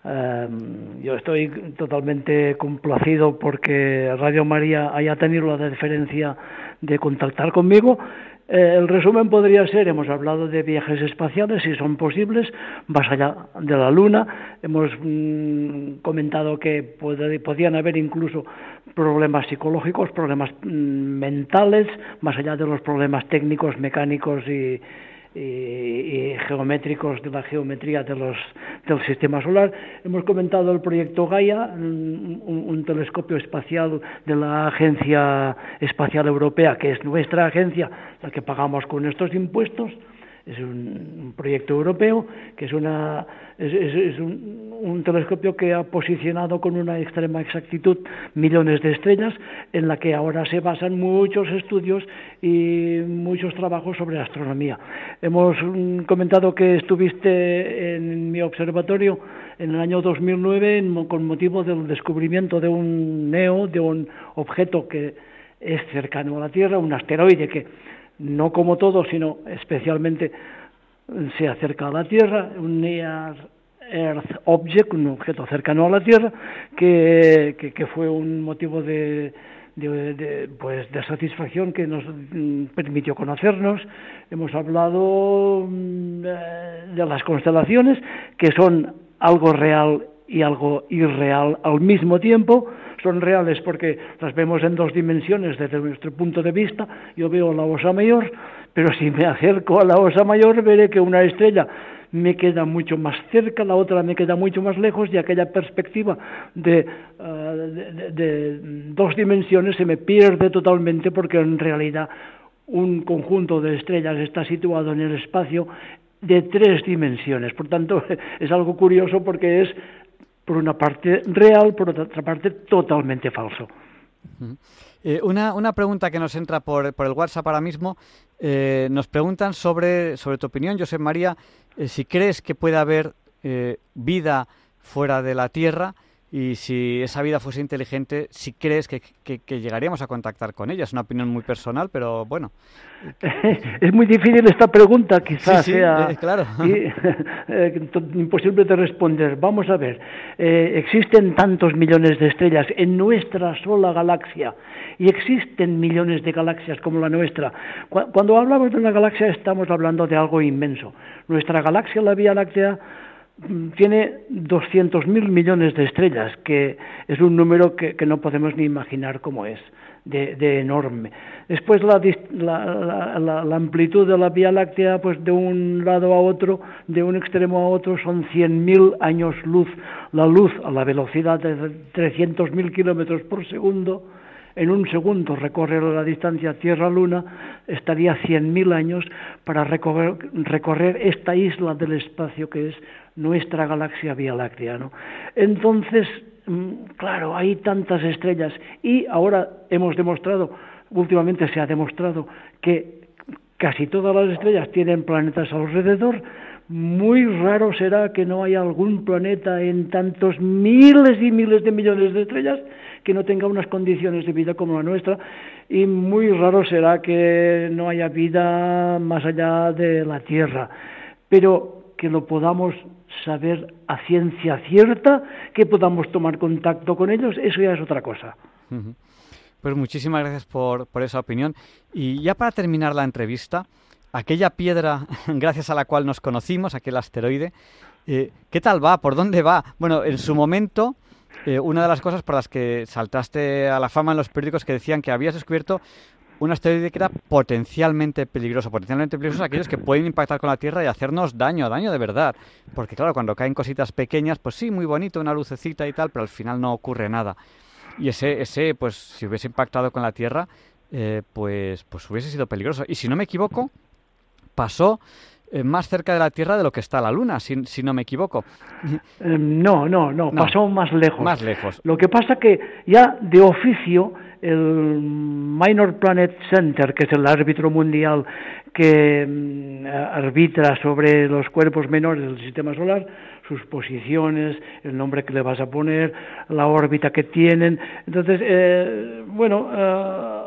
[SPEAKER 2] Em, yo estoy totalmente complacido porque Radio María haya tenido la deferencia de contactar conmigo. Eh, el resumen podría ser, hemos hablado de viajes espaciales, si son posibles, más allá de la Luna. Hemos mm, comentado que podían haber incluso problemas psicológicos, problemas mm, mentales, más allá de los problemas técnicos, mecánicos y, y, geométricos de la geometría de los, del sistema solar. Hemos comentado el proyecto Gaia, un, un, telescopio espacial de la Agencia Espacial Europea, que es nuestra agencia, la que pagamos con nuestros impuestos es un, proyecto europeo que es, una, un, telescopio que ha posicionado con una extrema exactitud millones de estrellas, en la que ahora se basan muchos estudios y muchos trabajos sobre astronomía. Hemos mm, comentado que estuviste en mi observatorio en el año 2009 con motivo del descubrimiento de un NEO, de un objeto que es cercano a la Tierra, un asteroide que no como todo, sino especialmente se acerca a la Tierra, un Near Earth Object, un objeto cercano a la Tierra, que, fue un motivo de, de, pues, de satisfacción que nos mm, permitió conocernos. Hemos hablado mm, de las constelaciones, que son algo real y algo irreal al mismo tiempo son reales porque las vemos en dos dimensiones desde nuestro punto de vista. Yo veo la Osa Mayor, pero si me acerco a la Osa Mayor veré que una estrella me queda mucho más cerca, la otra me queda mucho más lejos y aquella perspectiva de, eh, de dos dimensiones se me pierde totalmente porque en realidad un conjunto de estrellas está situado en el espacio de tres dimensiones. Por tanto, es algo curioso porque es por una parte real, por otra parte totalmente falso.
[SPEAKER 1] Eh, una, una, pregunta que nos entra por, por el WhatsApp ahora mismo. Eh, nos preguntan sobre, sobre tu opinión, José María, eh, si crees que puede haber vida fuera de la Tierra y si esa vida fuese inteligente, si crees que, llegaríamos a contactar con ella. Es una opinión muy personal, pero bueno.
[SPEAKER 2] Es muy difícil esta pregunta, quizás sea
[SPEAKER 1] eh, claro.
[SPEAKER 2] Eh, imposible de responder. Vamos a ver, eh, existen tantos millones de estrellas en nuestra sola galaxia y existen millones de galaxias como la nuestra. Cuando hablamos de una galaxia estamos hablando de algo inmenso. Nuestra galaxia, la Vía Láctea, tiene 200.000 millones de estrellas, que es un número que, no podemos ni imaginar cómo es, de, enorme. Después la, la, amplitud de la Vía Láctea, pues de un lado a otro, de un extremo a otro, son 100.000 años luz. La luz a la velocidad de 300.000 kilómetros por segundo, en un segundo recorrer la distancia Tierra-Luna, estaría 100.000 años para recorrer, recorrer esta isla del espacio que es nuestra galaxia Vía Láctea. ¿no? Entonces, mm, claro, hay tantas estrellas y ahora hemos demostrado, últimamente se ha demostrado que casi todas las estrellas tienen planetas alrededor. Muy raro será que no haya algún planeta en tantos miles y miles de millones de estrellas que no tenga unas condiciones de vida como la nuestra y muy raro será que no haya vida más allá de la Tierra. Pero que lo podamos saber a ciencia cierta que podamos tomar contacto con ellos, eso ya es otra cosa.
[SPEAKER 1] Pues muchísimas gracias por, por esa opinión. Y ya para terminar la entrevista, aquella piedra gracias a la cual nos conocimos, aquel asteroide, eh, ¿qué tal va? ¿Por dónde va? Bueno, en su momento, eh, una de las cosas por las que saltaste a la fama en los periódicos que decían que habías descubierto un asteroide que era potencialmente peligroso, potencialmente peligroso aquellos que pueden impactar con la Tierra y hacernos daño, daño de verdad. Porque claro, cuando caen cositas pequeñas, pues sí, muy bonito, una lucecita y tal, pero al final no ocurre nada. Y ese, ese pues si hubiese impactado con la Tierra, eh, pues, pues hubiese sido peligroso. Y si no me equivoco, pasó eh, más cerca de la Tierra de lo que está la Luna, si, si no me equivoco.
[SPEAKER 2] Em, no, no, no, pasó más lejos.
[SPEAKER 1] Más lejos.
[SPEAKER 2] Lo que pasa que ya de oficio el Minor Planet Center, que es el árbitro mundial que mm, arbitra sobre los cuerpos menores del sistema solar, sus posiciones, el nombre que le vas a poner, la órbita que tienen. Entonces, eh, bueno, eh,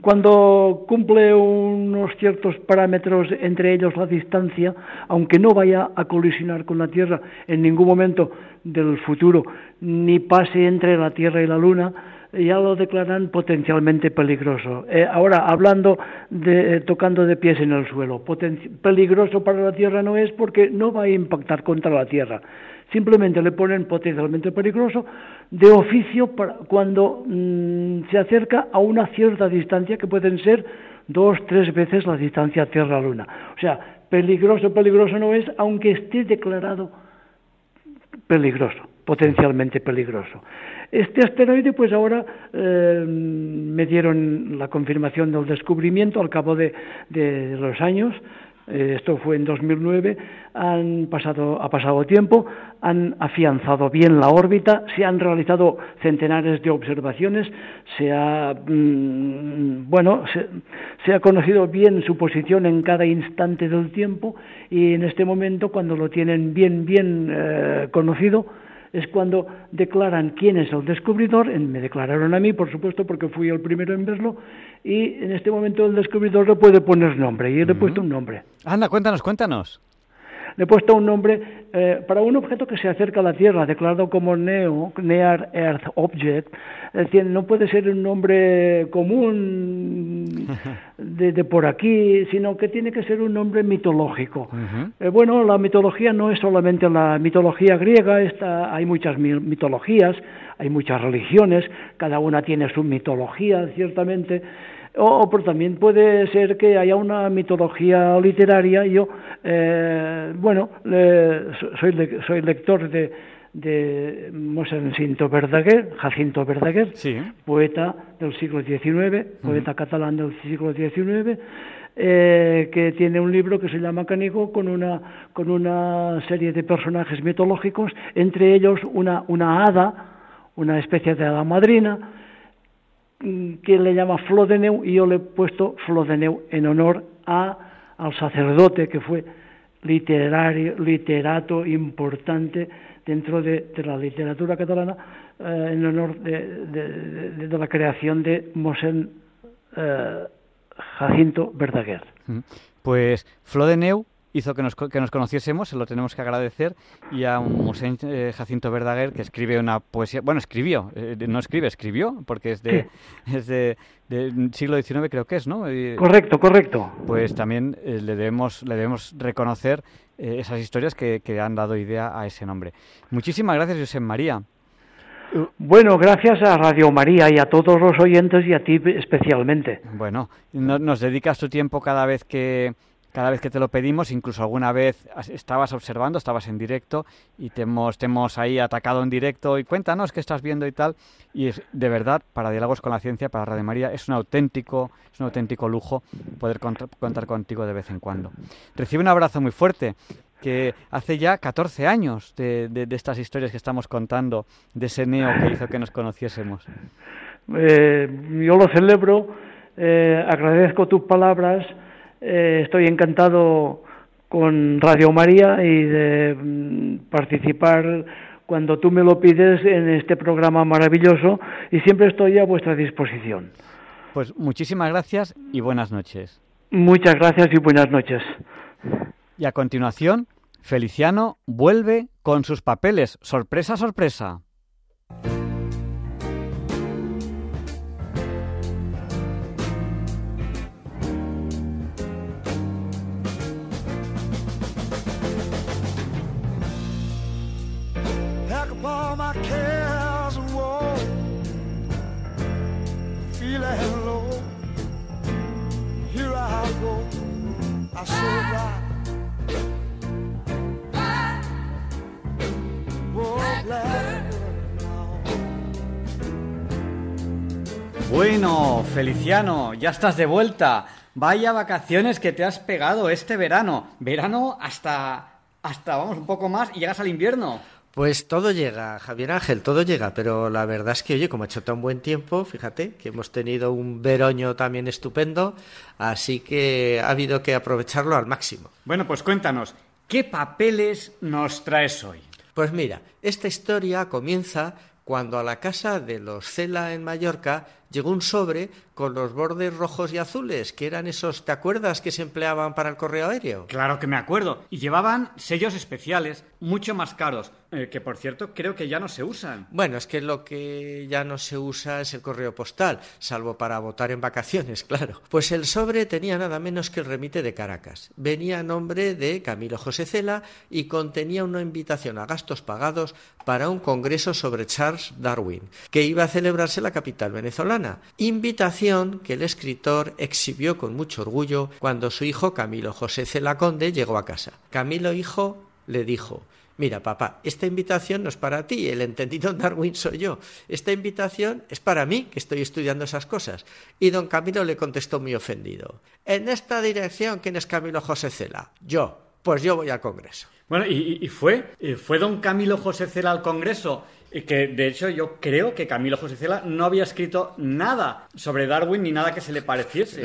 [SPEAKER 2] cuando cumple unos ciertos parámetros, entre ellos la distancia, aunque no vaya a colisionar con la Tierra en ningún momento del futuro, ni pase entre la Tierra y la Luna, ya lo declaran potencialmente peligroso. Eh, ahora, hablando de, eh, tocando de pies en el suelo, peligroso para la Tierra no es porque no va a impactar contra la Tierra. Simplemente le ponen potencialmente peligroso de oficio cuando mm, se acerca a una cierta distancia que pueden ser dos, tres veces la distancia Tierra-Luna. O sea, peligroso, peligroso no es, aunque esté declarado peligroso, potencialmente peligroso. Este asteroide, pues ahora eh, me dieron la confirmación del descubrimiento al cabo de, los años. Eh, esto fue en 2009. Han pasado, ha pasado tiempo, han afianzado bien la órbita, se han realizado centenares de observaciones, se ha, mm, bueno, se, ha conocido bien su posición en cada instante del tiempo y en este momento, cuando lo tienen bien, bien eh, conocido, es cuando declaran quién es el descubridor, me declararon a mí, por supuesto, porque fui el primero en verlo, y en este momento el descubridor le puede poner nombre, y le he puesto un nombre.
[SPEAKER 1] Anda, cuéntanos, cuéntanos
[SPEAKER 2] le he puesto un nombre eh, para un objeto que se acerca a la Tierra, declarado como NEO, Near Earth Object. Es decir, no puede ser un nombre común de, por aquí, sino que tiene que ser un nombre mitológico. Eh, bueno, la mitología no es solamente la mitología griega, está, hay muchas mitologías, hay muchas religiones, cada una tiene su mitología, ciertamente. O, pero también puede ser que haya una mitología literaria. Yo, eh, bueno, soy, soy lector de, de Mosencinto Verdaguer, Jacinto Verdaguer, poeta del siglo XIX, poeta catalán del siglo XIX, eh, que tiene un libro que se llama Canigo con una, con una serie de personajes mitológicos, entre ellos una, una hada, una especie de hada madrina, que le llama Flodeneu y yo le he puesto Flodeneu en honor a, al sacerdote que fue literario, literato importante dentro de, la literatura catalana eh, en honor de, la creación de Mosén eh, Jacinto Verdaguer.
[SPEAKER 1] Pues Flodeneu hizo que nos, que nos conociésemos, se lo tenemos que agradecer, y a un Musén eh, Jacinto Verdaguer que escribe una poesía, bueno, escribió, eh, no escribe, escribió, porque es de, es de, siglo XIX creo que es, ¿no?
[SPEAKER 2] correcto, correcto.
[SPEAKER 1] Pues también eh, le, debemos, le debemos reconocer esas historias que, que, han dado idea a ese nombre. Muchísimas gracias, José María.
[SPEAKER 2] Bueno, gracias a Radio María y a todos los oyentes y a ti especialmente.
[SPEAKER 1] Bueno, nos dedicas tu tiempo cada vez que cada vez que te lo pedimos, incluso alguna vez estabas observando, estabas en directo y te hemos, te hemos ahí atacado en directo y cuéntanos qué estás viendo y tal. Y es, de verdad, para Diálogos con la Ciencia, para Radio María, es un auténtico, es un auténtico lujo poder contar contigo de vez en cuando. Recibe un abrazo muy fuerte que hace ya 14 años de, de, estas historias que estamos contando, de ese neo que hizo que nos conociésemos.
[SPEAKER 2] Eh, yo lo celebro, eh, agradezco tus palabras eh, estoy encantado con Radio María y de mm, participar cuando tú me lo pides en este programa maravilloso y siempre estoy a vuestra disposición.
[SPEAKER 1] Pues muchísimas gracias y buenas noches.
[SPEAKER 2] Muchas gracias y buenas noches.
[SPEAKER 1] Y a continuación Feliciano vuelve con sus papeles. Sorpresa, sorpresa. Bueno, Feliciano, ya estás de vuelta. Vaya vacaciones que te has pegado este verano. Verano hasta, hasta, vamos, un poco más y llegas al invierno.
[SPEAKER 5] Pues todo llega, Javier Ángel, todo llega, pero la verdad es que, oye, como ha hecho tan buen tiempo, fíjate que hemos tenido un veroño también estupendo, así que ha habido que aprovecharlo al máximo.
[SPEAKER 1] Bueno, pues cuéntanos, ¿qué papeles nos traes hoy?
[SPEAKER 5] Pues mira, esta historia comienza cuando a la casa de los Cela en Mallorca llegó un sobre con los bordes rojos y azules, que eran esos, ¿te acuerdas que se empleaban para el correo aéreo?
[SPEAKER 1] Claro que me acuerdo. Y llevaban sellos especiales, mucho más caros, eh, que por cierto creo que ya no se usan.
[SPEAKER 5] Bueno, es que lo que ya no se usa es el correo postal, salvo para votar en vacaciones, claro. Pues el sobre tenía nada menos que el remite de Caracas. Venía a nombre de Camilo José Cela y contenía una invitación a gastos pagados para un congreso sobre Charles Darwin, que iba a celebrarse en la capital venezolana. Invitación que el escritor exhibió con mucho orgullo cuando su hijo Camilo José Cela Conde llegó a casa. Camilo hijo le dijo Mira, papá, esta invitación no es para ti, el entendido Darwin soy yo. Esta invitación es para mí, que estoy estudiando esas cosas. Y don Camilo le contestó muy ofendido. En esta dirección, ¿quién es Camilo José Cela? Yo. Pues yo voy al Congreso.
[SPEAKER 1] Bueno, ¿y, fue? ¿Fue don Camilo José Cela al Congreso? Y que de hecho yo creo que Camilo José Cela no había escrito nada sobre Darwin ni nada que se le pareciese.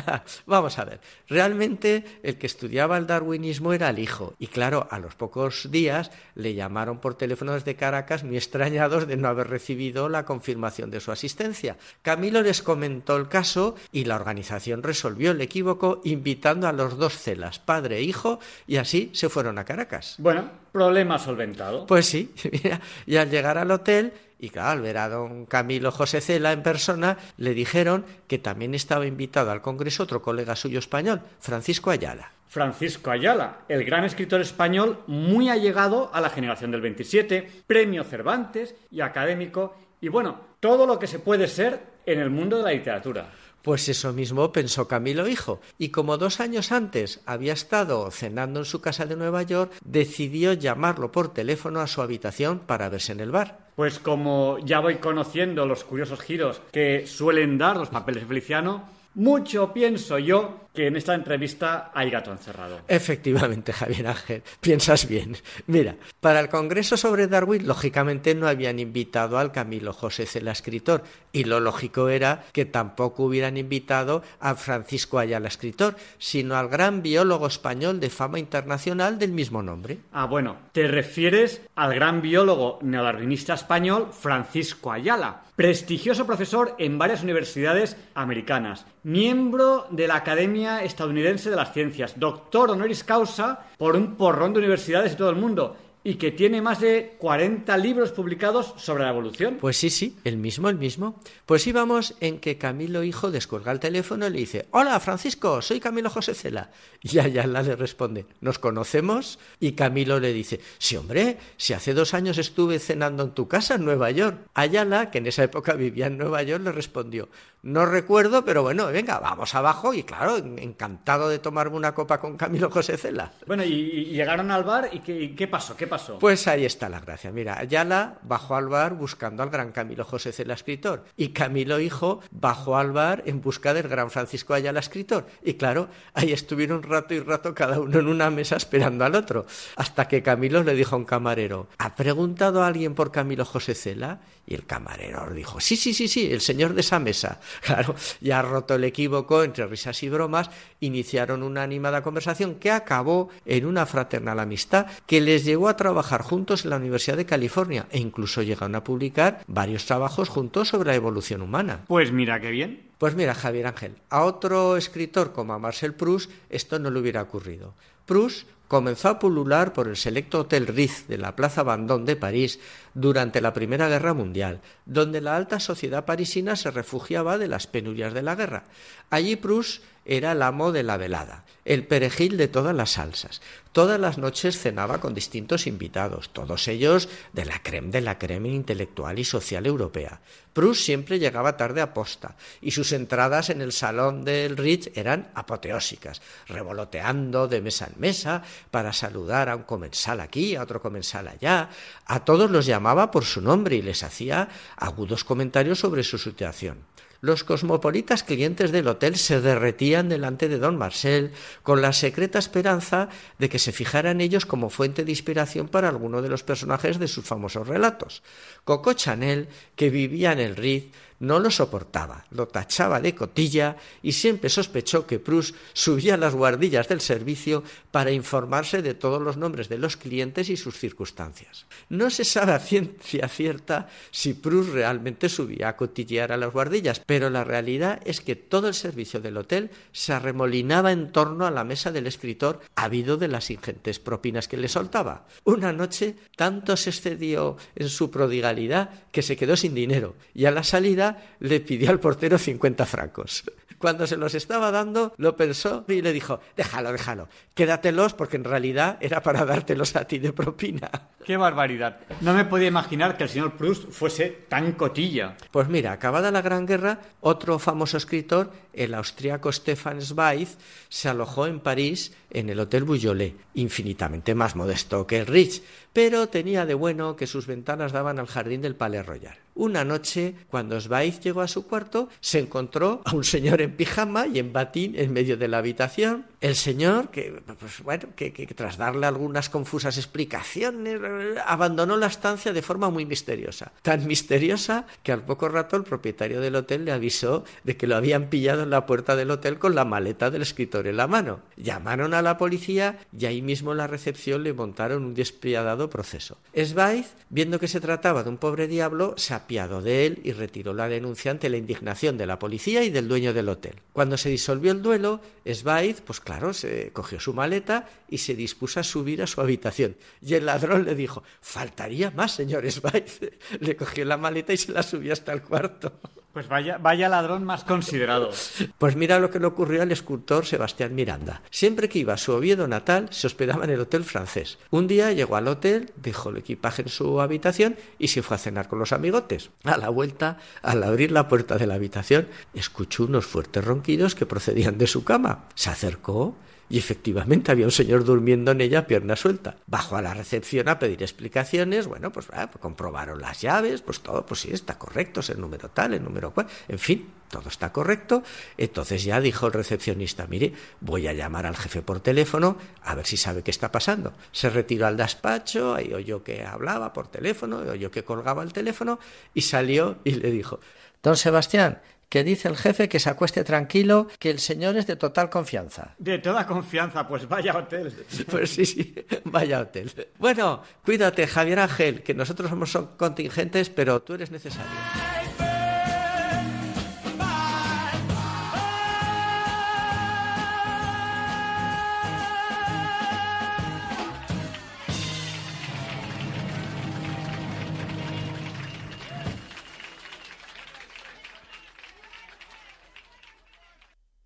[SPEAKER 5] Vamos a ver, realmente el que estudiaba el darwinismo era el hijo. Y claro, a los pocos días le llamaron por teléfono desde Caracas muy extrañados de no haber recibido la confirmación de su asistencia. Camilo les comentó el caso y la organización resolvió el equívoco invitando a los dos celas, padre e hijo, y así se fueron a Caracas.
[SPEAKER 1] Bueno, problema solventado.
[SPEAKER 5] Pues sí, y al llegar al hotel y claro, al ver a don Camilo José Cela en persona, le dijeron que también estaba invitado al Congreso otro colega suyo español, Francisco Ayala.
[SPEAKER 1] Francisco Ayala, el gran escritor español muy allegado a la generación del 27, premio Cervantes y académico, y bueno, todo lo que se puede ser en el mundo de la literatura.
[SPEAKER 5] Pues eso mismo pensó Camilo Hijo, y como dos años antes había estado cenando en su casa de Nueva York, decidió llamarlo por teléfono a su habitación para verse en el bar.
[SPEAKER 1] Pues como ya voy conociendo los curiosos giros que suelen dar los papeles de Feliciano, mucho pienso yo que en esta entrevista hay gato encerrado.
[SPEAKER 5] Efectivamente, Javier Ángel, piensas bien. Mira, para el Congreso sobre Darwin, lógicamente no habían invitado al Camilo José Cela, escritor, y lo lógico era que tampoco hubieran invitado a Francisco Ayala, escritor, sino al gran biólogo español de fama internacional del mismo nombre.
[SPEAKER 1] Ah, bueno, te refieres al gran biólogo neodarwinista español Francisco Ayala, prestigioso profesor en varias universidades americanas, miembro de la Academia Estadounidense de las Ciencias, doctor honoris causa por un porrón de universidades de todo el mundo y que tiene más de 40 libros publicados sobre la evolución.
[SPEAKER 5] Pues sí, sí, el mismo, el mismo. Pues íbamos en que Camilo Hijo descuelga el teléfono y le dice, hola Francisco, soy Camilo José Cela. Y Ayala le responde, ¿nos conocemos? Y Camilo le dice, sí hombre, si hace dos años estuve cenando en tu casa en Nueva York. Ayala, que en esa época vivía en Nueva York, le respondió, no recuerdo, pero bueno, venga, vamos abajo y claro, encantado de tomarme una copa con Camilo José Cela.
[SPEAKER 1] Bueno, y, llegaron al bar y ¿qué, pasó? ¿Qué pasó?
[SPEAKER 5] Pues ahí está la gracia. Mira, Ayala bajó al bar buscando al gran Camilo José Cela escritor y Camilo hijo bajó al bar en busca del gran Francisco Ayala escritor. Y claro, ahí estuvieron rato y rato cada uno en una mesa esperando al otro, hasta que Camilo le dijo a un camarero, ¿ha preguntado a alguien por Camilo José Cela? Y el camarero dijo, sí, sí, sí, sí, el señor de esa mesa. Claro, ya roto el equívoco, entre risas y bromas, iniciaron una animada conversación que acabó en una fraternal amistad que les llevó a trabajar juntos en la Universidad de California e incluso llegaron a publicar varios trabajos juntos sobre la evolución humana.
[SPEAKER 1] Pues mira qué bien.
[SPEAKER 5] Pues mira, Javier Ángel, a otro escritor como a Marcel Proust esto no le hubiera ocurrido. Proust comenzó a pulular por el selecto Hotel Ritz de la Plaza Vendôme de París durante la Primera Guerra Mundial, donde la alta sociedad parisina se refugiaba de las penurias de la guerra. Allí Proust era el amo de la velada, el perejil de todas las salsas. Todas las noches cenaba con distintos invitados, todos ellos de la creme de la creme intelectual y social europea. Proust siempre llegaba tarde a posta y sus entradas en el salón del Ritz eran apoteósicas, revoloteando de mesa en mesa para saludar a un comensal aquí, a otro comensal allá. A todos los llamaba por su nombre y les hacía agudos comentarios sobre su situación. Los cosmopolitas clientes del hotel se derretían delante de don Marcel con la secreta esperanza de que se fijara en ellos como fuente de inspiración para alguno de los personajes de sus famosos relatos. Coco Chanel, que vivía en el Ritz, no lo soportaba, lo tachaba de cotilla y siempre sospechó que Proust subía a las guardillas del servicio para informarse de todos los nombres de los clientes y sus circunstancias. No se sabe a ciencia cierta si Proust realmente subía a cotillear a las guardillas, pero la realidad es que todo el servicio del hotel se arremolinaba en torno a la mesa del escritor, habido de las ingentes propinas que le soltaba. Una noche tanto se excedió en su prodigalidad que se quedó sin dinero y a la salida le pidió al portero 50 francos. Cuando se los estaba dando, lo pensó y le dijo, déjalo, déjalo, quédatelos porque en realidad era para dártelos a ti de propina.
[SPEAKER 1] ¡Qué barbaridad! No me podía imaginar que el señor Proust fuese tan cotilla.
[SPEAKER 5] Pues mira, acabada la Gran Guerra, otro famoso escritor, el austríaco Stefan Zweig, se alojó en París en el Hotel Bouillolet, infinitamente más modesto que el Ritz, pero tenía de bueno que sus ventanas daban al jardín del Palais Royal. Una noche, cuando Zweig llegó a su cuarto, se encontró a un señor en pijama y en batín en medio de la habitación. El señor, que, pues, bueno, que, tras darle algunas confusas explicaciones, abandonó la estancia de forma muy misteriosa. Tan misteriosa que al poco rato el propietario del hotel le avisó de que lo habían pillado en la puerta del hotel con la maleta del escritor en la mano. Llamaron a la policía y ahí mismo en la recepción le montaron un despiadado proceso. Zweig, viendo que se trataba de un pobre diablo, se apiadó de él y retiró la denuncia ante la indignación de la policía y del dueño del hotel. Cuando se disolvió el duelo, Zweig, pues claro, se cogió su maleta y se dispuso a subir a su habitación. Y el ladrón le dijo, faltaría más, señor Zweig. Le cogió la maleta y se la subió hasta el cuarto.
[SPEAKER 1] Pues vaya, vaya ladrón más considerado.
[SPEAKER 5] Pues mira lo que le ocurrió al escultor Sebastián Miranda. Siempre que iba a su Oviedo natal, se hospedaba en el hotel francés. Un día llegó al hotel, dejó el equipaje en su habitación y se fue a cenar con los amigotes. A la vuelta, al abrir la puerta de la habitación, escuchó unos fuertes ronquidos que procedían de su cama. Se acercó, y efectivamente había un señor durmiendo en ella pierna suelta. Bajó a la recepción a pedir explicaciones, bueno, pues, ah, pues, comprobaron las llaves, pues todo, pues sí, está correcto, es el número tal, el número cual, en fin, todo está correcto. Entonces ya dijo el recepcionista, mire, voy a llamar al jefe por teléfono a ver si sabe qué está pasando. Se retiró al despacho, ahí oyó que hablaba por teléfono, oyó que colgaba el teléfono y salió y le dijo, Don Sebastián, que dice el jefe que se acueste tranquilo, que el señor es de total confianza.
[SPEAKER 1] De toda confianza, pues vaya hotel.
[SPEAKER 5] Pues sí, sí, vaya hotel. Bueno, cuídate, Javier Ángel, que nosotros somos contingentes, pero tú eres necesario.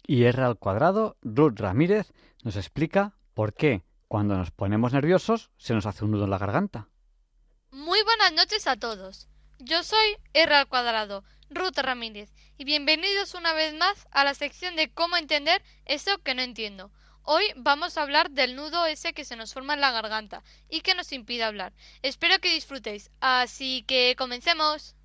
[SPEAKER 1] Y R al cuadrado, Ruth Ramírez nos explica por qué cuando nos ponemos nerviosos se nos hace un nudo en la garganta.
[SPEAKER 6] Muy buenas noches a todos. Yo soy R al cuadrado, Ruth Ramírez, y bienvenidos una vez más a la sección de cómo entender eso que no entiendo. Hoy vamos a hablar del nudo ese que se nos forma en la garganta y que nos impide hablar. Espero que disfrutéis. Así que comencemos.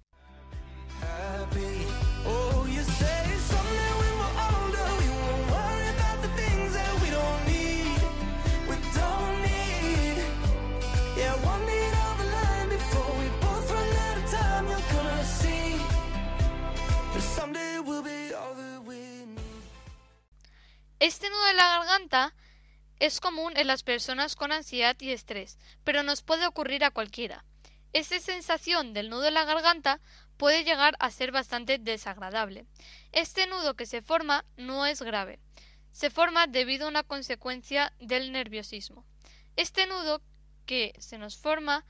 [SPEAKER 6] Este nudo de la garganta es común en las personas con ansiedad y estrés, pero nos puede ocurrir a cualquiera. Esta sensación del nudo en la garganta puede llegar a ser bastante desagradable. Este nudo que se forma no es grave. Se forma debido a una consecuencia del nerviosismo. Este nudo que se nos forma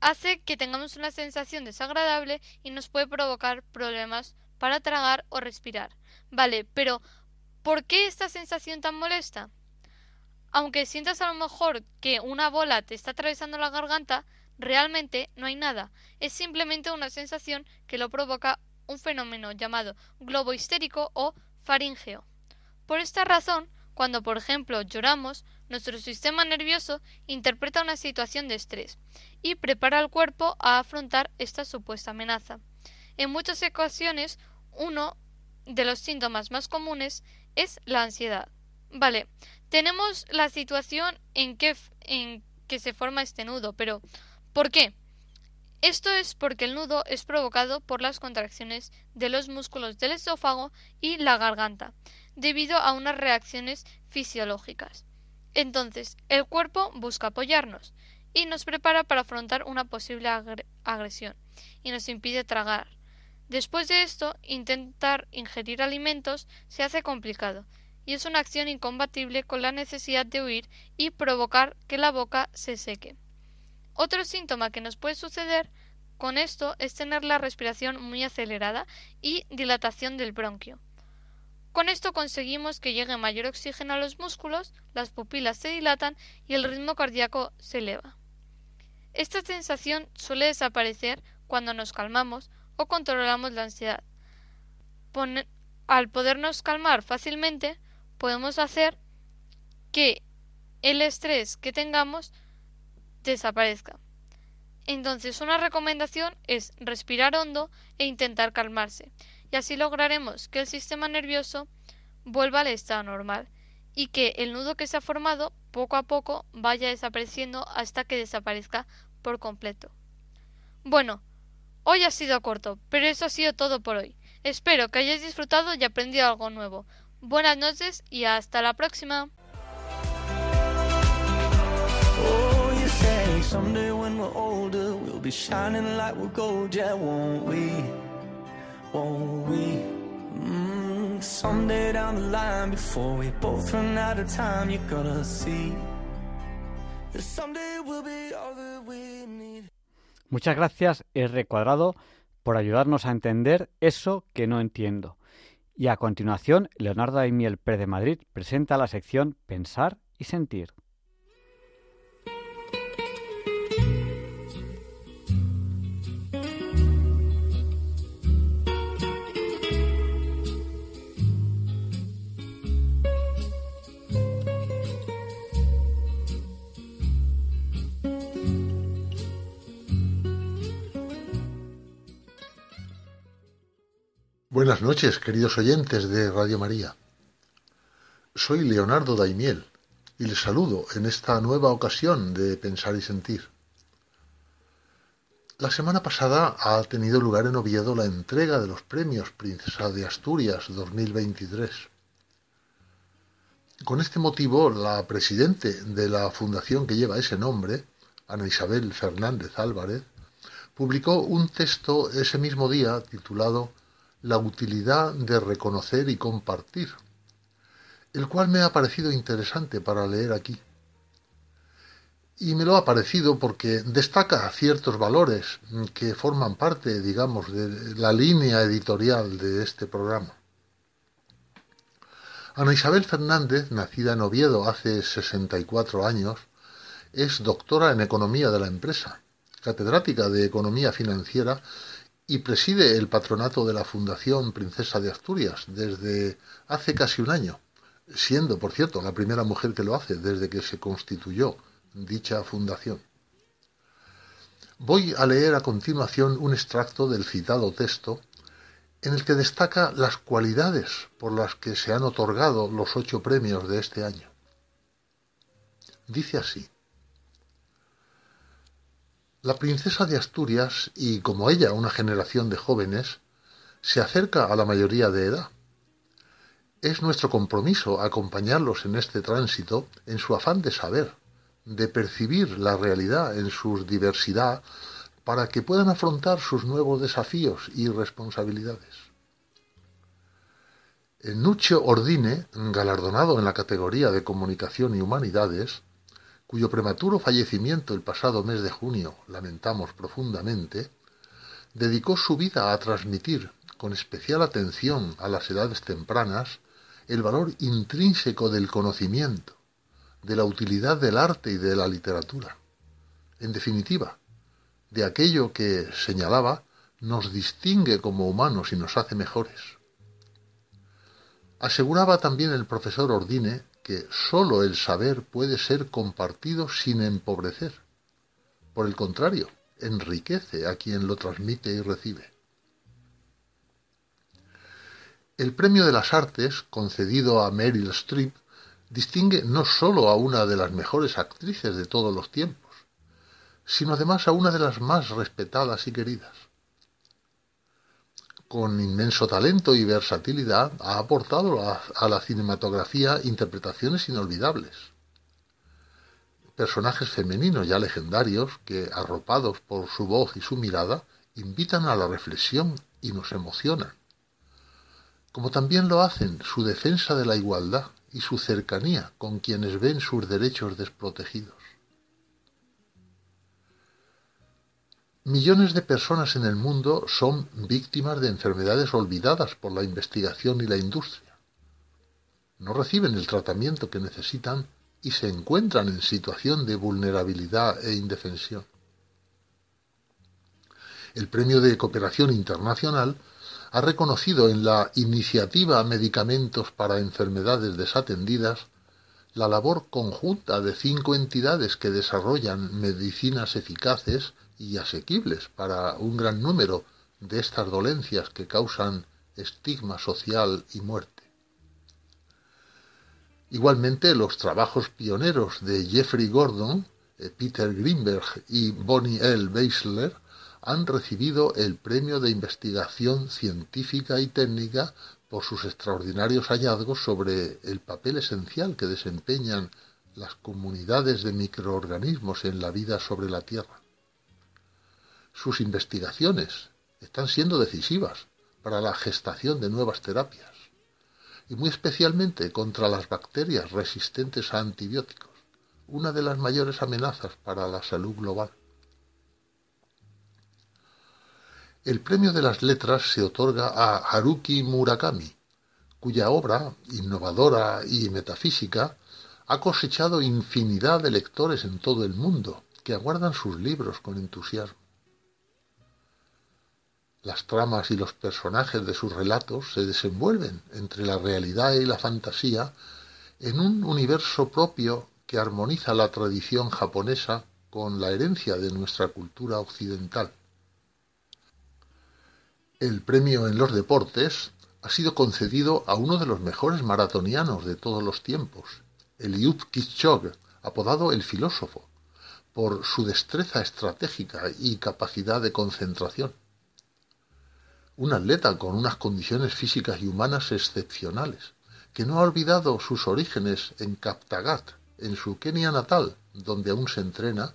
[SPEAKER 6] hace que tengamos una sensación desagradable y nos puede provocar problemas para tragar o respirar. Vale, pero ¿por qué esta sensación tan molesta? Aunque sientas a lo mejor que una bola te está atravesando la garganta, realmente no hay nada. Es simplemente una sensación que lo provoca un fenómeno llamado globo histérico o faríngeo. Por esta razón, cuando por ejemplo lloramos, nuestro sistema nervioso interpreta una situación de estrés y prepara al cuerpo a afrontar esta supuesta amenaza. En muchas ocasiones, uno de los síntomas más comunes es la ansiedad. Vale, tenemos la situación en que, se forma este nudo, pero ¿por qué? Esto es porque el nudo es provocado por las contracciones de los músculos del esófago y la garganta, debido a unas reacciones fisiológicas. Entonces, el cuerpo busca apoyarnos y nos prepara para afrontar una posible agresión y nos impide tragar. Después de esto, intentar ingerir alimentos se hace complicado y es una acción incompatible con la necesidad de huir y provocar que la boca se seque. Otro síntoma que nos puede suceder con esto es tener la respiración muy acelerada y dilatación del bronquio. Con esto conseguimos que llegue mayor oxígeno a los músculos, las pupilas se dilatan y el ritmo cardíaco se eleva. Esta sensación suele desaparecer cuando nos calmamos o controlamos la ansiedad. al podernos calmar fácilmente, podemos hacer que el estrés que tengamos desaparezca. Entonces, una recomendación es respirar hondo e intentar calmarse y así lograremos que el sistema nervioso vuelva al estado normal y que el nudo que se ha formado poco a poco vaya desapareciendo hasta que desaparezca por completo. Bueno, hoy ha sido corto, pero eso ha sido todo por hoy. Espero que hayáis disfrutado y aprendido algo nuevo. Buenas noches y hasta la próxima.
[SPEAKER 1] Muchas gracias, R cuadrado, por ayudarnos a entender eso que no entiendo. Y a continuación, Leonardo Aimiel Pérez de Madrid presenta la sección Pensar y Sentir.
[SPEAKER 7] Buenas noches, queridos oyentes de Radio María. Soy Leonardo Daimiel y les saludo en esta nueva ocasión de Pensar y Sentir. La semana pasada ha tenido lugar en Oviedo la entrega de los premios Princesa de Asturias 2023. Con este motivo, la presidente de la fundación que lleva ese nombre, Ana Isabel Fernández Álvarez, publicó un texto ese mismo día titulado la utilidad de reconocer y compartir, el cual me ha parecido interesante para leer aquí. Y me lo ha parecido porque destaca ciertos valores que forman parte, digamos, de la línea editorial de este programa. Ana Isabel Fernández, nacida en Oviedo hace 64 años, es doctora en Economía de la Empresa, catedrática de Economía Financiera y preside el patronato de la Fundación Princesa de Asturias desde hace casi un año, siendo, por cierto, la primera mujer que lo hace desde que se constituyó dicha fundación. Voy a leer a continuación un extracto del citado texto en el que destaca las cualidades por las que se han otorgado los ocho premios de este año. Dice así. La princesa de Asturias, y como ella una generación de jóvenes, se acerca a la mayoría de edad. Es nuestro compromiso acompañarlos en este tránsito en su afán de saber, de percibir la realidad en su diversidad, para que puedan afrontar sus nuevos desafíos y responsabilidades. Nuccio Ordine, galardonado en la categoría de Comunicación y Humanidades, cuyo prematuro fallecimiento el pasado mes de junio lamentamos profundamente, dedicó su vida a transmitir con especial atención a las edades tempranas el valor intrínseco del conocimiento, de la utilidad del arte y de la literatura. En definitiva, de aquello que, señalaba, nos distingue como humanos y nos hace mejores. Aseguraba también el profesor Ordine que sólo el saber puede ser compartido sin empobrecer. Por el contrario, enriquece a quien lo transmite y recibe. El premio de las artes, concedido a Meryl Streep, distingue no sólo a una de las mejores actrices de todos los tiempos, sino además a una de las más respetadas y queridas. Con inmenso talento y versatilidad ha aportado a, la cinematografía interpretaciones inolvidables. Personajes femeninos ya legendarios que, arropados por su voz y su mirada, invitan a la reflexión y nos emocionan. Como también lo hacen su defensa de la igualdad y su cercanía con quienes ven sus derechos desprotegidos. Millones de personas en el mundo son víctimas de enfermedades olvidadas por la investigación y la industria. No reciben el tratamiento que necesitan y se encuentran en situación de vulnerabilidad e indefensión. El Premio de Cooperación Internacional ha reconocido en la Iniciativa Medicamentos para Enfermedades Desatendidas la labor conjunta de cinco entidades que desarrollan medicinas eficaces y asequibles para un gran número de estas dolencias que causan estigma social y muerte. Igualmente, los trabajos pioneros de Jeffrey Gordon, eh, Peter Greenberg y Bonnie L. Beisler han recibido el Premio de Investigación Científica y Técnica por sus extraordinarios hallazgos sobre el papel esencial que desempeñan las comunidades de microorganismos en la vida sobre la Tierra. Sus investigaciones están siendo decisivas para la gestación de nuevas terapias y muy especialmente contra las bacterias resistentes a antibióticos, una de las mayores amenazas para la salud global. El premio de las letras se otorga a Haruki Murakami, cuya obra, innovadora y metafísica, ha cosechado infinidad de lectores en todo el mundo que aguardan sus libros con entusiasmo. Las tramas y los personajes de sus relatos se desenvuelven entre la realidad y la fantasía en un universo propio que armoniza la tradición japonesa con la herencia de nuestra cultura occidental. El premio en los deportes ha sido concedido a uno de los mejores maratonianos de todos los tiempos, Eliud Kipchoge, apodado el filósofo, por su destreza estratégica y capacidad de concentración un atleta con unas condiciones físicas y humanas excepcionales, que no ha olvidado sus orígenes en Kaptagat, en su Kenia natal, donde aún se entrena,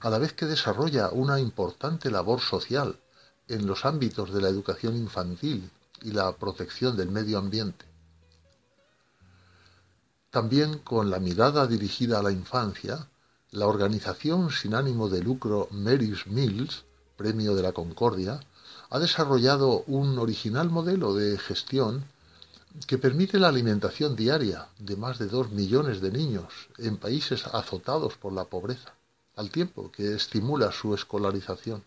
[SPEAKER 7] a la vez que desarrolla una importante labor social en los ámbitos de la educación infantil y la protección del medio ambiente. También con la mirada dirigida a la infancia, la organización sin ánimo de lucro Mary's Mills, Premio de la Concordia, ha desarrollado un original modelo de gestión que permite la alimentación diaria de más de dos millones de niños en países azotados por la pobreza, al tiempo que estimula su escolarización.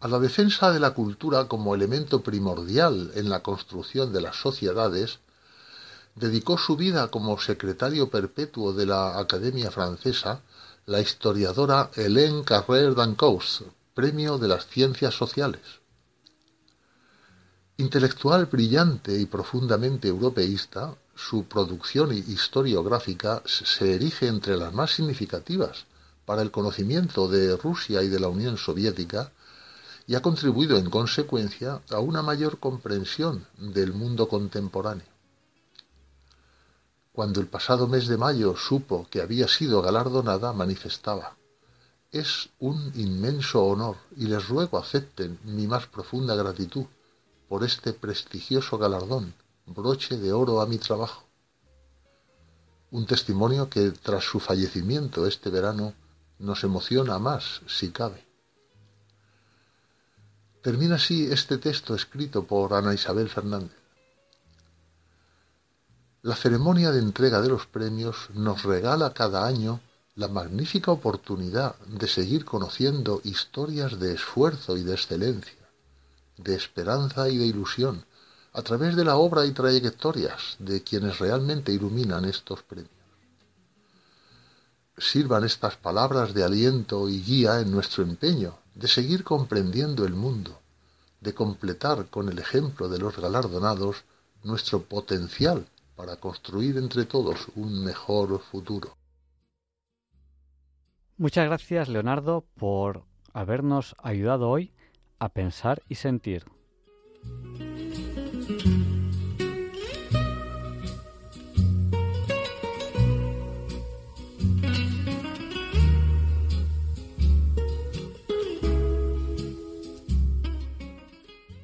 [SPEAKER 7] A la defensa de la cultura como elemento primordial en la construcción de las sociedades, dedicó su vida como secretario perpetuo de la Academia Francesa la historiadora Hélène Carrère d'Ancos, Premio de las Ciencias Sociales. Intelectual brillante y profundamente europeísta, su producción historiográfica se erige entre las más significativas para el conocimiento de Rusia y de la Unión Soviética y ha contribuido en consecuencia a una mayor comprensión del mundo contemporáneo. Cuando el pasado mes de mayo supo que había sido galardonada, manifestaba es un inmenso honor y les ruego acepten mi más profunda gratitud por este prestigioso galardón, broche de oro a mi trabajo. Un testimonio que tras su fallecimiento este verano nos emociona más, si cabe. Termina así este texto escrito por Ana Isabel Fernández. La ceremonia de entrega de los premios nos regala cada año la magnífica oportunidad de seguir conociendo historias de esfuerzo y de excelencia, de esperanza y de ilusión, a través de la obra y trayectorias de quienes realmente iluminan estos premios. Sirvan estas palabras de aliento y guía en nuestro empeño de seguir comprendiendo el mundo, de completar con el ejemplo de los galardonados nuestro potencial para construir entre todos un mejor futuro.
[SPEAKER 1] Muchas gracias, Leonardo, por habernos ayudado hoy a pensar y sentir.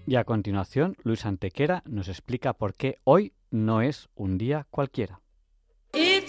[SPEAKER 1] Y a continuación, Luis Antequera nos explica por qué hoy no es un día cualquiera.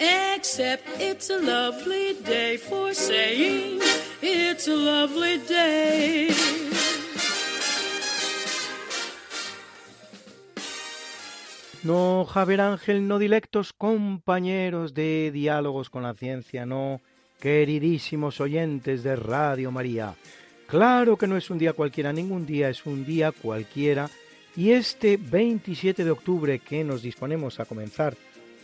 [SPEAKER 1] Except it's a lovely day for saying it's a lovely day.
[SPEAKER 8] No, Javier Ángel, no dilectos compañeros de diálogos con la ciencia, no, queridísimos oyentes de Radio María. Claro que no es un día cualquiera, ningún día es un día cualquiera. Y este 27 de octubre que nos disponemos a comenzar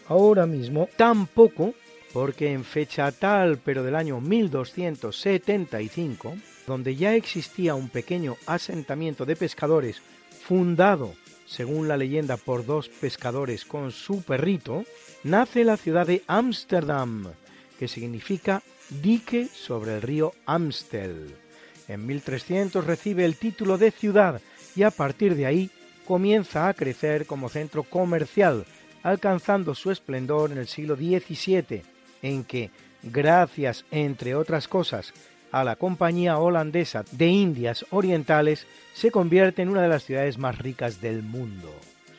[SPEAKER 8] ahora mismo, tampoco, porque en fecha tal, pero del año 1275, donde ya existía un pequeño asentamiento de pescadores fundado según la leyenda, por dos pescadores con su perrito, nace la ciudad de Ámsterdam, que significa dique sobre el río Amstel. En 1300 recibe el título de ciudad y a partir de ahí comienza a crecer como centro comercial, alcanzando su esplendor en el siglo XVII, en que, gracias, entre otras cosas, a la Compañía Holandesa de Indias Orientales, se convierte en una de las ciudades más ricas del mundo.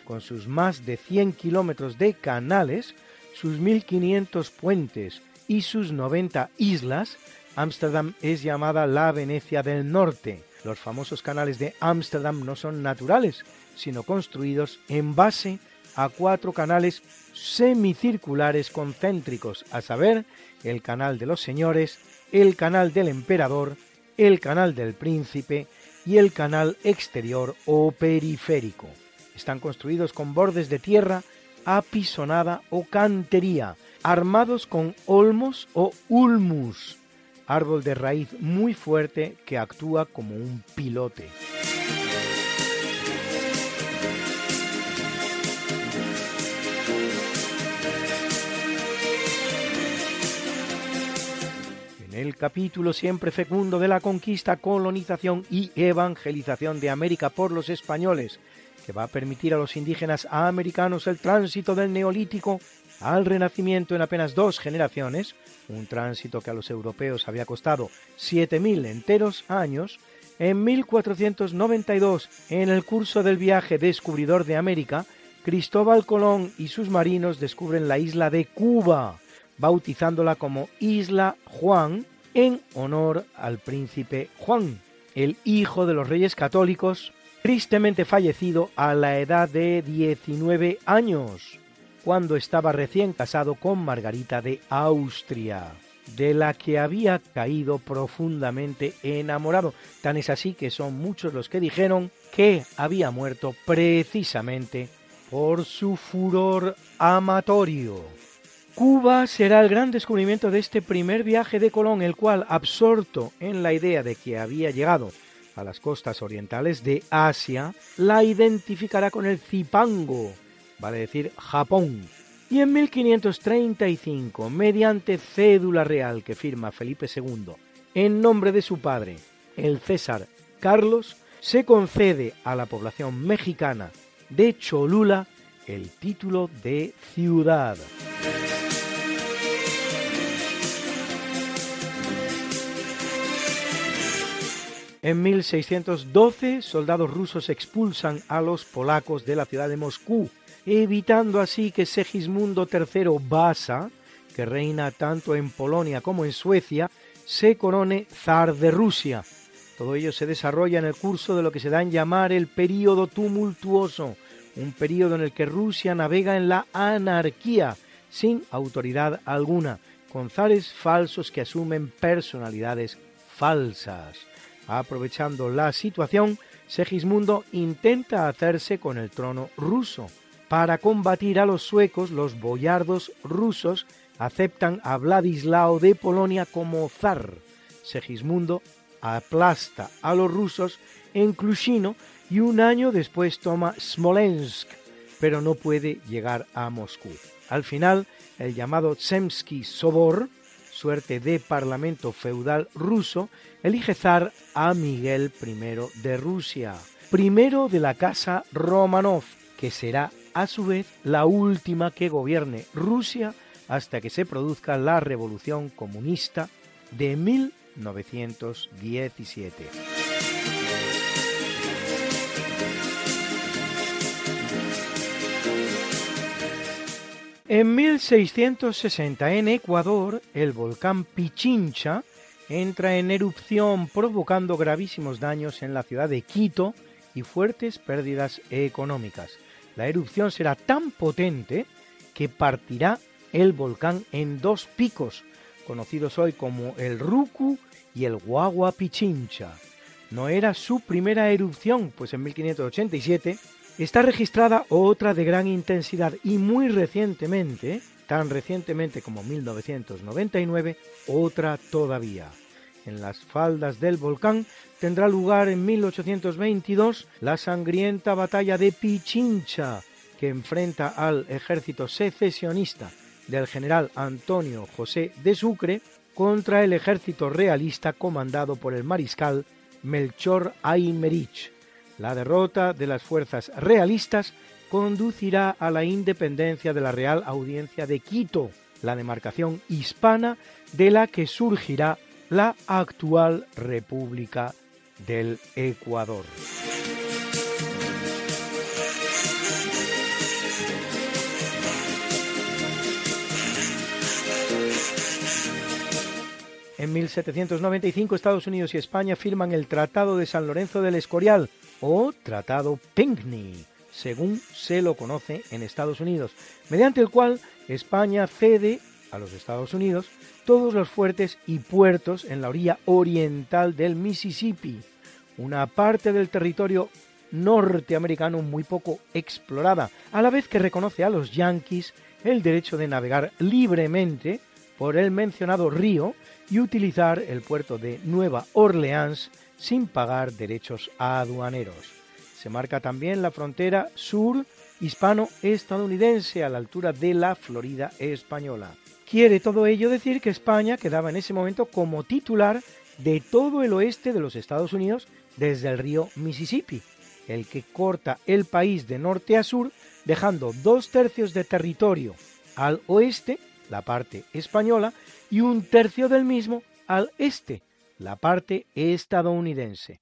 [SPEAKER 8] Con sus más de 100 kilómetros de canales, sus 1.500 puentes y sus 90 islas, Ámsterdam es llamada la Venecia del Norte. Los famosos canales de Ámsterdam no son naturales, sino construidos en base a cuatro canales semicirculares concéntricos, a saber, el Canal de los Señores, el Canal del Emperador, el Canal del Príncipe, y el canal exterior o periférico. Están construidos con bordes de tierra apisonada o cantería, armados con olmos o ulmus, árbol de raíz muy fuerte que actúa como un pilote. El capítulo siempre fecundo de la conquista, colonización y evangelización de América por los españoles, que va a permitir a los indígenas americanos el tránsito del neolítico al renacimiento en apenas dos generaciones, un tránsito que a los europeos había costado 7.000 enteros años, en 1492, en el curso del viaje descubridor de América, Cristóbal Colón y sus marinos descubren la isla de Cuba, bautizándola como Isla Juan en honor al príncipe Juan, el hijo de los reyes católicos, tristemente fallecido a la edad de 19 años, cuando estaba recién casado con Margarita de Austria, de la que había caído profundamente enamorado. Tan es así que son muchos los que dijeron que había muerto precisamente por su furor amatorio. Cuba será el gran descubrimiento de este primer viaje de Colón, el cual, absorto en la idea de que había llegado a las costas orientales de Asia, la identificará con el Zipango, vale decir Japón, Y en 1535, mediante cédula real que firma Felipe II en nombre de su padre, el César Carlos, se concede a la población mexicana de Cholula el título de ciudad. En 1612, soldados rusos expulsan a los polacos de la ciudad de Moscú, evitando así que Segismundo III Vasa, que reina tanto en Polonia como en Suecia, se corone zar de Rusia. Todo ello se desarrolla en el curso de lo que se da en llamar el período tumultuoso, un período en el que Rusia navega en la anarquía, sin autoridad alguna, con zares falsos que asumen personalidades falsas. Aprovechando la situación, Segismundo intenta hacerse con el trono ruso. Para combatir a los suecos, los boyardos rusos aceptan a Vladislao de Polonia como zar. Segismundo aplasta a los rusos en Klushino y un año después toma Smolensk, pero no puede llegar a Moscú. Al final, el llamado Tsemsky Sobor suerte de parlamento feudal ruso, elige zar a Miguel I de Rusia, primero de la casa Romanov, que será a su vez la última que gobierne Rusia hasta que se produzca la revolución comunista de 1917. En 1660 en Ecuador, el volcán Pichincha entra en erupción provocando gravísimos daños en la ciudad de Quito y fuertes pérdidas económicas. La erupción será tan potente que partirá el volcán en dos picos, conocidos hoy como el Rucu y el Guagua Pichincha. No era su primera erupción, pues en 1587 Está registrada otra de gran intensidad y muy recientemente, tan recientemente como 1999, otra todavía. En las faldas del volcán tendrá lugar en 1822 la sangrienta batalla de Pichincha, que enfrenta al ejército secesionista del general Antonio José de Sucre contra el ejército realista comandado por el mariscal Melchor Aymerich. La derrota de las fuerzas realistas conducirá a la independencia de la Real Audiencia de Quito, la demarcación hispana de la que surgirá la actual República del Ecuador. En 1795 Estados Unidos y España firman el Tratado de San Lorenzo del Escorial, o Tratado Pinckney, según se lo conoce en Estados Unidos, mediante el cual España cede a los Estados Unidos todos los fuertes y puertos en la orilla oriental del Mississippi, una parte del territorio norteamericano muy poco explorada, a la vez que reconoce a los yanquis el derecho de navegar libremente por el mencionado río y utilizar el puerto de Nueva Orleans sin pagar derechos aduaneros. Se marca también la frontera sur hispano-estadounidense a la altura de la Florida española. Quiere todo ello decir que España quedaba en ese momento como titular de todo el oeste de los Estados Unidos desde el río Mississippi, el que corta el país de norte a sur, dejando dos tercios de territorio al oeste, la parte española, y un tercio del mismo al este, la parte estadounidense.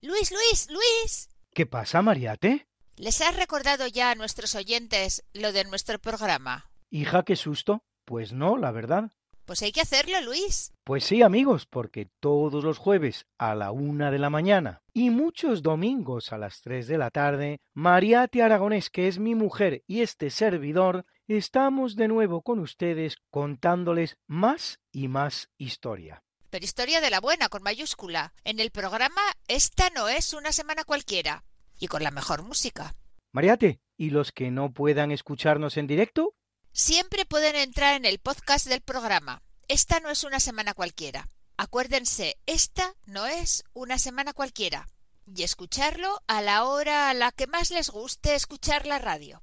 [SPEAKER 9] Luis, Luis, Luis.
[SPEAKER 8] ¿Qué pasa, Mariate?
[SPEAKER 9] ¿Les has recordado ya a nuestros oyentes lo de nuestro programa?
[SPEAKER 8] Hija, qué susto. Pues no, la verdad.
[SPEAKER 9] Pues hay que hacerlo, Luis.
[SPEAKER 8] Pues sí, amigos, porque todos los jueves a la una de la mañana y muchos domingos a las tres de la tarde, Mariate Aragonés, que es mi mujer y este servidor, estamos de nuevo con ustedes contándoles más y más historia
[SPEAKER 9] pero historia de la buena, con mayúscula. En el programa Esta no es una semana cualquiera. Y con la mejor música.
[SPEAKER 8] Mariate, ¿y los que no puedan escucharnos en directo?
[SPEAKER 9] Siempre pueden entrar en el podcast del programa. Esta no es una semana cualquiera. Acuérdense, esta no es una semana cualquiera. Y escucharlo a la hora a la que más les guste escuchar la radio.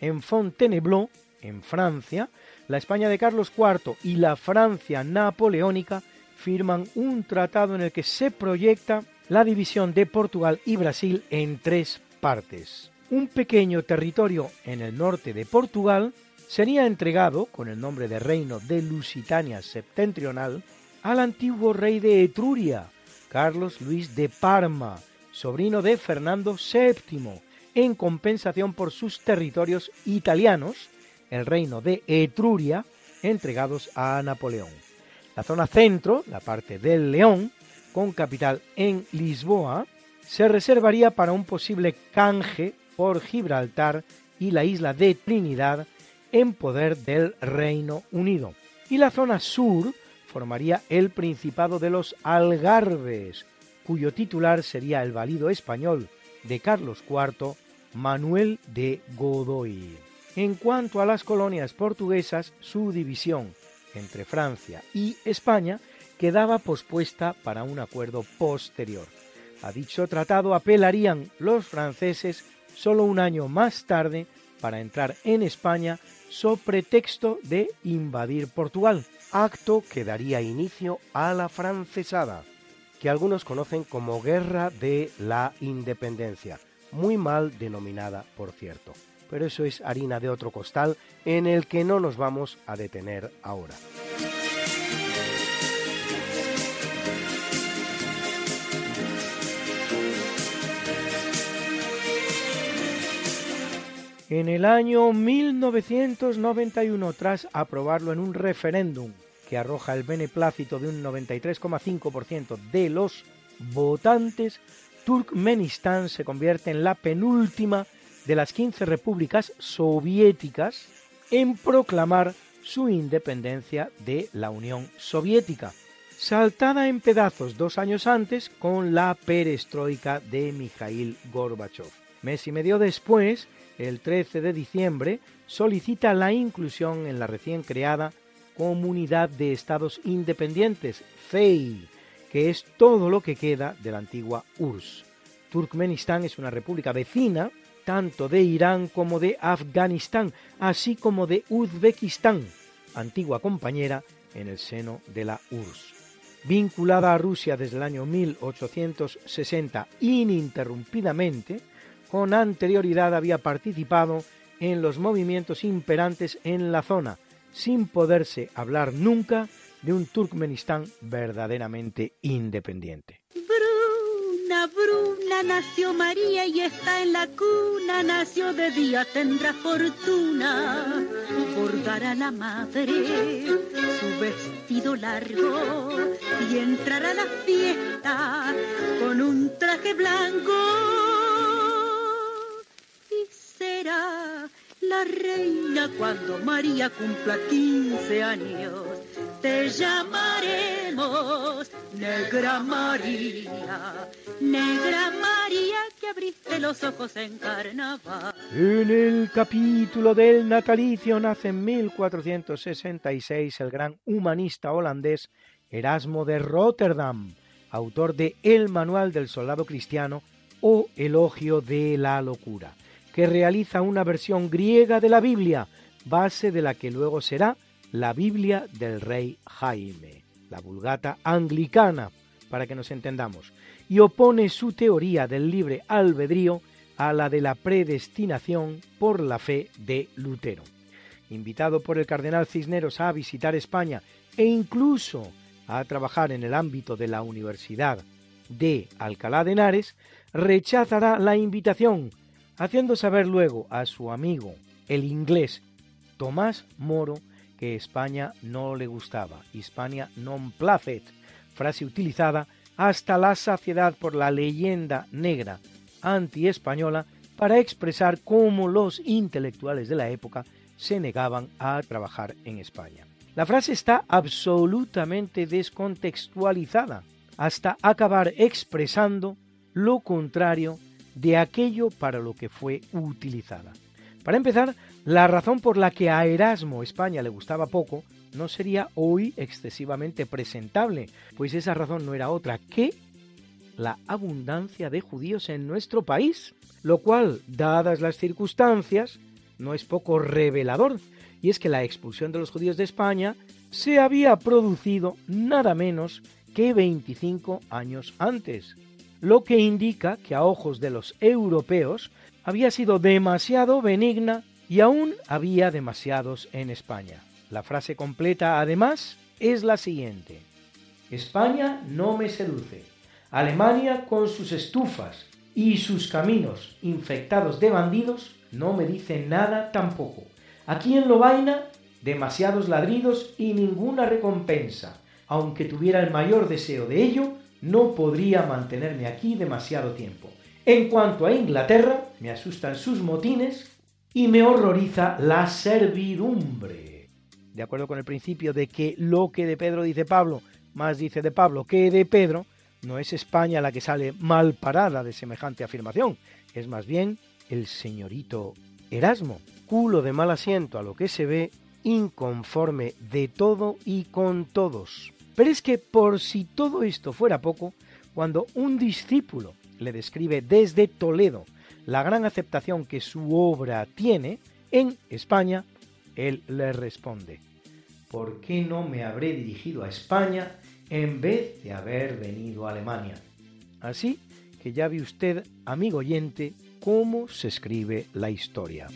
[SPEAKER 8] en Fontainebleau, en Francia, la España de Carlos IV y la Francia napoleónica firman un tratado en el que se proyecta la división de Portugal y Brasil en tres partes. Un pequeño territorio en el norte de Portugal sería entregado, con el nombre de Reino de Lusitania Septentrional, al antiguo rey de Etruria, Carlos Luis de Parma, sobrino de Fernando VII, en compensación por sus territorios italianos, el reino de Etruria, entregados a Napoleón. La zona centro, la parte del León, con capital en Lisboa, se reservaría para un posible canje por Gibraltar y la isla de Trinidad en poder del Reino Unido. Y la zona sur formaría el Principado de los Algarbes, cuyo titular sería el valido español de Carlos IV, Manuel de Godoy. En cuanto a las colonias portuguesas, su división entre Francia y España quedaba pospuesta para un acuerdo posterior. A dicho tratado apelarían los franceses solo un año más tarde para entrar en España sobre pretexto de invadir Portugal, acto que daría inicio a la francesada, que algunos conocen como Guerra de la Independencia muy mal denominada, por cierto. Pero eso es harina de otro costal en el que no nos vamos a detener ahora. En el año 1991, tras aprobarlo en un referéndum que arroja el beneplácito de un 93,5% de los votantes, Turkmenistán se convierte en la penúltima de las 15 repúblicas soviéticas en proclamar su independencia de la Unión Soviética, saltada en pedazos dos años antes con la perestroika de Mikhail Gorbachev. Mes y medio después, el 13 de diciembre, solicita la inclusión en la recién creada Comunidad de Estados Independientes, FEI, que es todo lo que queda de la antigua URSS. Turkmenistán es una república vecina tanto de Irán como de Afganistán, así como de Uzbekistán, antigua compañera en el seno de la URSS. Vinculada a Rusia desde el año 1860 ininterrumpidamente, con anterioridad había participado en los movimientos imperantes en la zona, sin poderse hablar nunca de un Turkmenistán verdaderamente independiente.
[SPEAKER 10] Bruna, Bruna, nació María y está en la cuna, nació de día, tendrá fortuna. Bordará la madre su vestido largo y entrará a la fiesta con un traje blanco. Y será la reina cuando María cumpla 15 años te llamaremos Negra María, Negra María que abriste los ojos en carnaval.
[SPEAKER 8] En el capítulo del natalicio nace en 1466 el gran humanista holandés Erasmo de Rotterdam, autor de El Manual del Soldado Cristiano o Elogio de la Locura, que realiza una versión griega de la Biblia, base de la que luego será la Biblia del rey Jaime, la vulgata anglicana, para que nos entendamos, y opone su teoría del libre albedrío a la de la predestinación por la fe de Lutero. Invitado por el cardenal Cisneros a visitar España e incluso a trabajar en el ámbito de la Universidad de Alcalá de Henares, rechazará la invitación, haciendo saber luego a su amigo, el inglés Tomás Moro, que España no le gustaba, Hispania non placet, frase utilizada hasta la saciedad por la leyenda negra anti-española para expresar cómo los intelectuales de la época se negaban a trabajar en España. La frase está absolutamente descontextualizada hasta acabar expresando lo contrario de aquello para lo que fue utilizada. Para empezar, la razón por la que a Erasmo España le gustaba poco no sería hoy excesivamente presentable, pues esa razón no era otra que la abundancia de judíos en nuestro país, lo cual, dadas las circunstancias, no es poco revelador, y es que la expulsión de los judíos de España se había producido nada menos que 25 años antes, lo que indica que a ojos de los europeos había sido demasiado benigna y aún había demasiados en España. La frase completa, además, es la siguiente. España no me seduce. Alemania con sus estufas y sus caminos infectados de bandidos no me dice nada tampoco. Aquí en Lobaina, demasiados ladridos y ninguna recompensa. Aunque tuviera el mayor deseo de ello, no podría mantenerme aquí demasiado tiempo. En cuanto a Inglaterra, me asustan sus motines y me horroriza la servidumbre. De acuerdo con el principio de que lo que de Pedro dice Pablo, más dice de Pablo que de Pedro, no es España la que sale mal parada de semejante afirmación, es más bien el señorito Erasmo, culo de mal asiento a lo que se ve, inconforme de todo y con todos. Pero es que por si todo esto fuera poco, cuando un discípulo le describe desde Toledo la gran aceptación que su obra tiene en España, él le responde, ¿por qué no me habré dirigido a España en vez de haber venido a Alemania. Así que ya ve usted, amigo oyente, cómo se escribe la historia.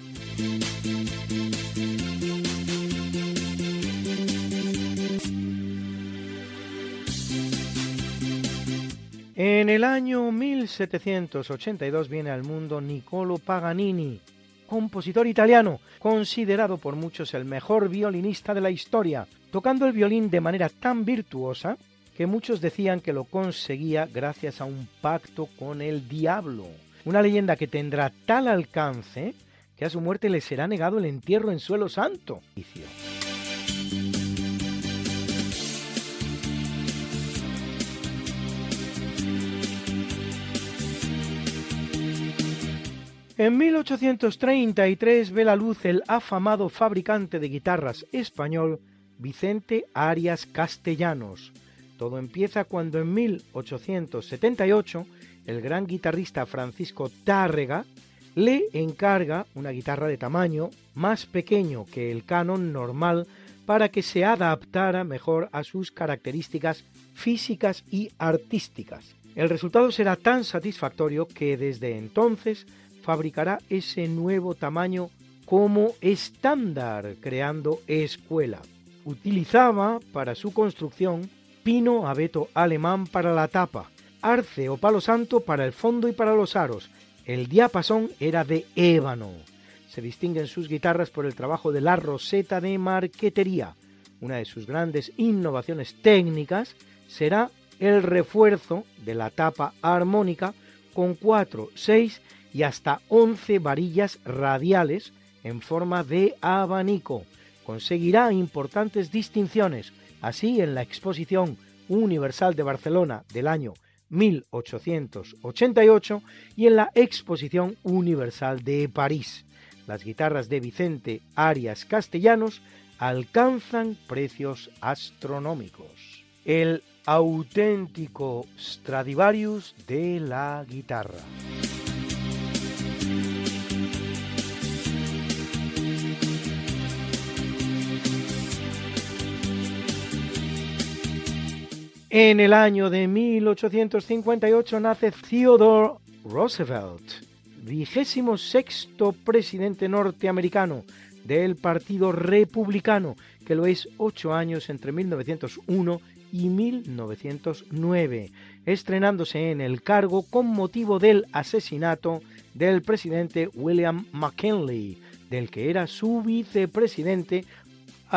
[SPEAKER 8] En el año 1782 viene al mundo Niccolo Paganini, compositor italiano, considerado por muchos el mejor violinista de la historia, tocando el violín de manera tan virtuosa que muchos decían que lo conseguía gracias a un pacto con el diablo. Una leyenda que tendrá tal alcance que a su muerte le será negado el entierro en suelo santo. En 1833 ve la luz el afamado fabricante de guitarras español Vicente Arias Castellanos. Todo empieza cuando en 1878 el gran guitarrista Francisco Tárrega le encarga una guitarra de tamaño más pequeño que el canon normal para que se adaptara mejor a sus características físicas y artísticas. El resultado será tan satisfactorio que desde entonces fabricará ese nuevo tamaño como estándar, creando escuela. Utilizaba para su construcción pino abeto alemán para la tapa, arce o palo santo para el fondo y para los aros. El diapasón era de ébano. Se distinguen sus guitarras por el trabajo de la roseta de marquetería. Una de sus grandes innovaciones técnicas será el refuerzo de la tapa armónica con 4, 6 y hasta 11 varillas radiales en forma de abanico, conseguirá importantes distinciones. Así, en la Exposición Universal de Barcelona del año 1888 y en la Exposición Universal de París. Las guitarras de Vicente Arias Castellanos alcanzan precios astronómicos. El auténtico Stradivarius de la guitarra. En el año de 1858 nace Theodore Roosevelt, vigésimo sexto presidente norteamericano del Partido Republicano, que lo es ocho años entre 1901 y 1909, estrenándose en el cargo con motivo del asesinato del presidente William McKinley, del que era su vicepresidente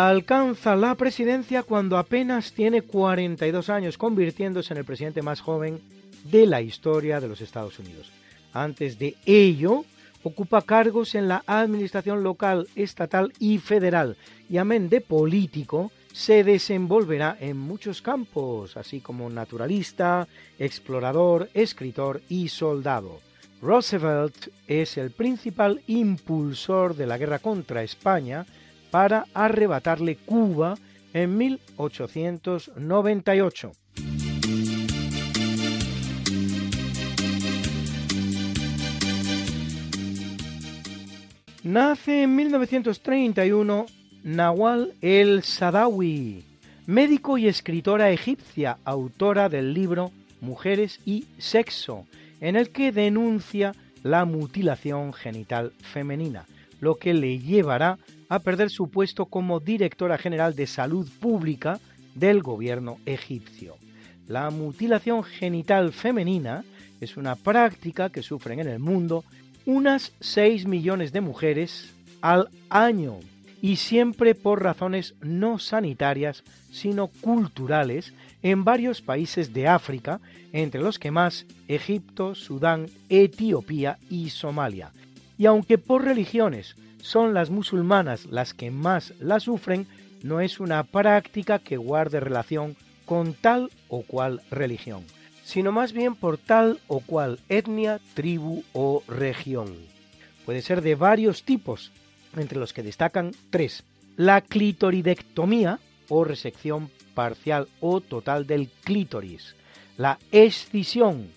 [SPEAKER 8] alcanza la presidencia cuando apenas tiene 42 años, convirtiéndose en el presidente más joven de la historia de los Estados Unidos. Antes de ello, Ocupa cargos en la administración local, estatal y federal y amén de político, se desenvolverá en muchos campos, así como naturalista, explorador, escritor y soldado. Roosevelt es el principal impulsor de la guerra contra España para arrebatarle Cuba en 1898. Nace en 1931 Nawal el-Sadawi, médico y escritora egipcia, autora del libro Mujeres y Sexo, en el que denuncia la mutilación genital femenina, lo que le llevará a perder su puesto como directora general de salud pública del gobierno egipcio. La mutilación genital femenina es una práctica que sufren en el mundo unas 6 millones de mujeres al año y siempre por razones no sanitarias, sino culturales, en varios países de África, entre los que más Egipto, Sudán, Etiopía y Somalia. Y aunque por religiones son las musulmanas las que más la sufren, no es una práctica que guarde relación con tal o cual religión, sino más bien por tal o cual etnia, tribu o región. Puede ser de varios tipos, entre los que destacan tres. La clitoridectomía o resección parcial o total del clítoris, la escisión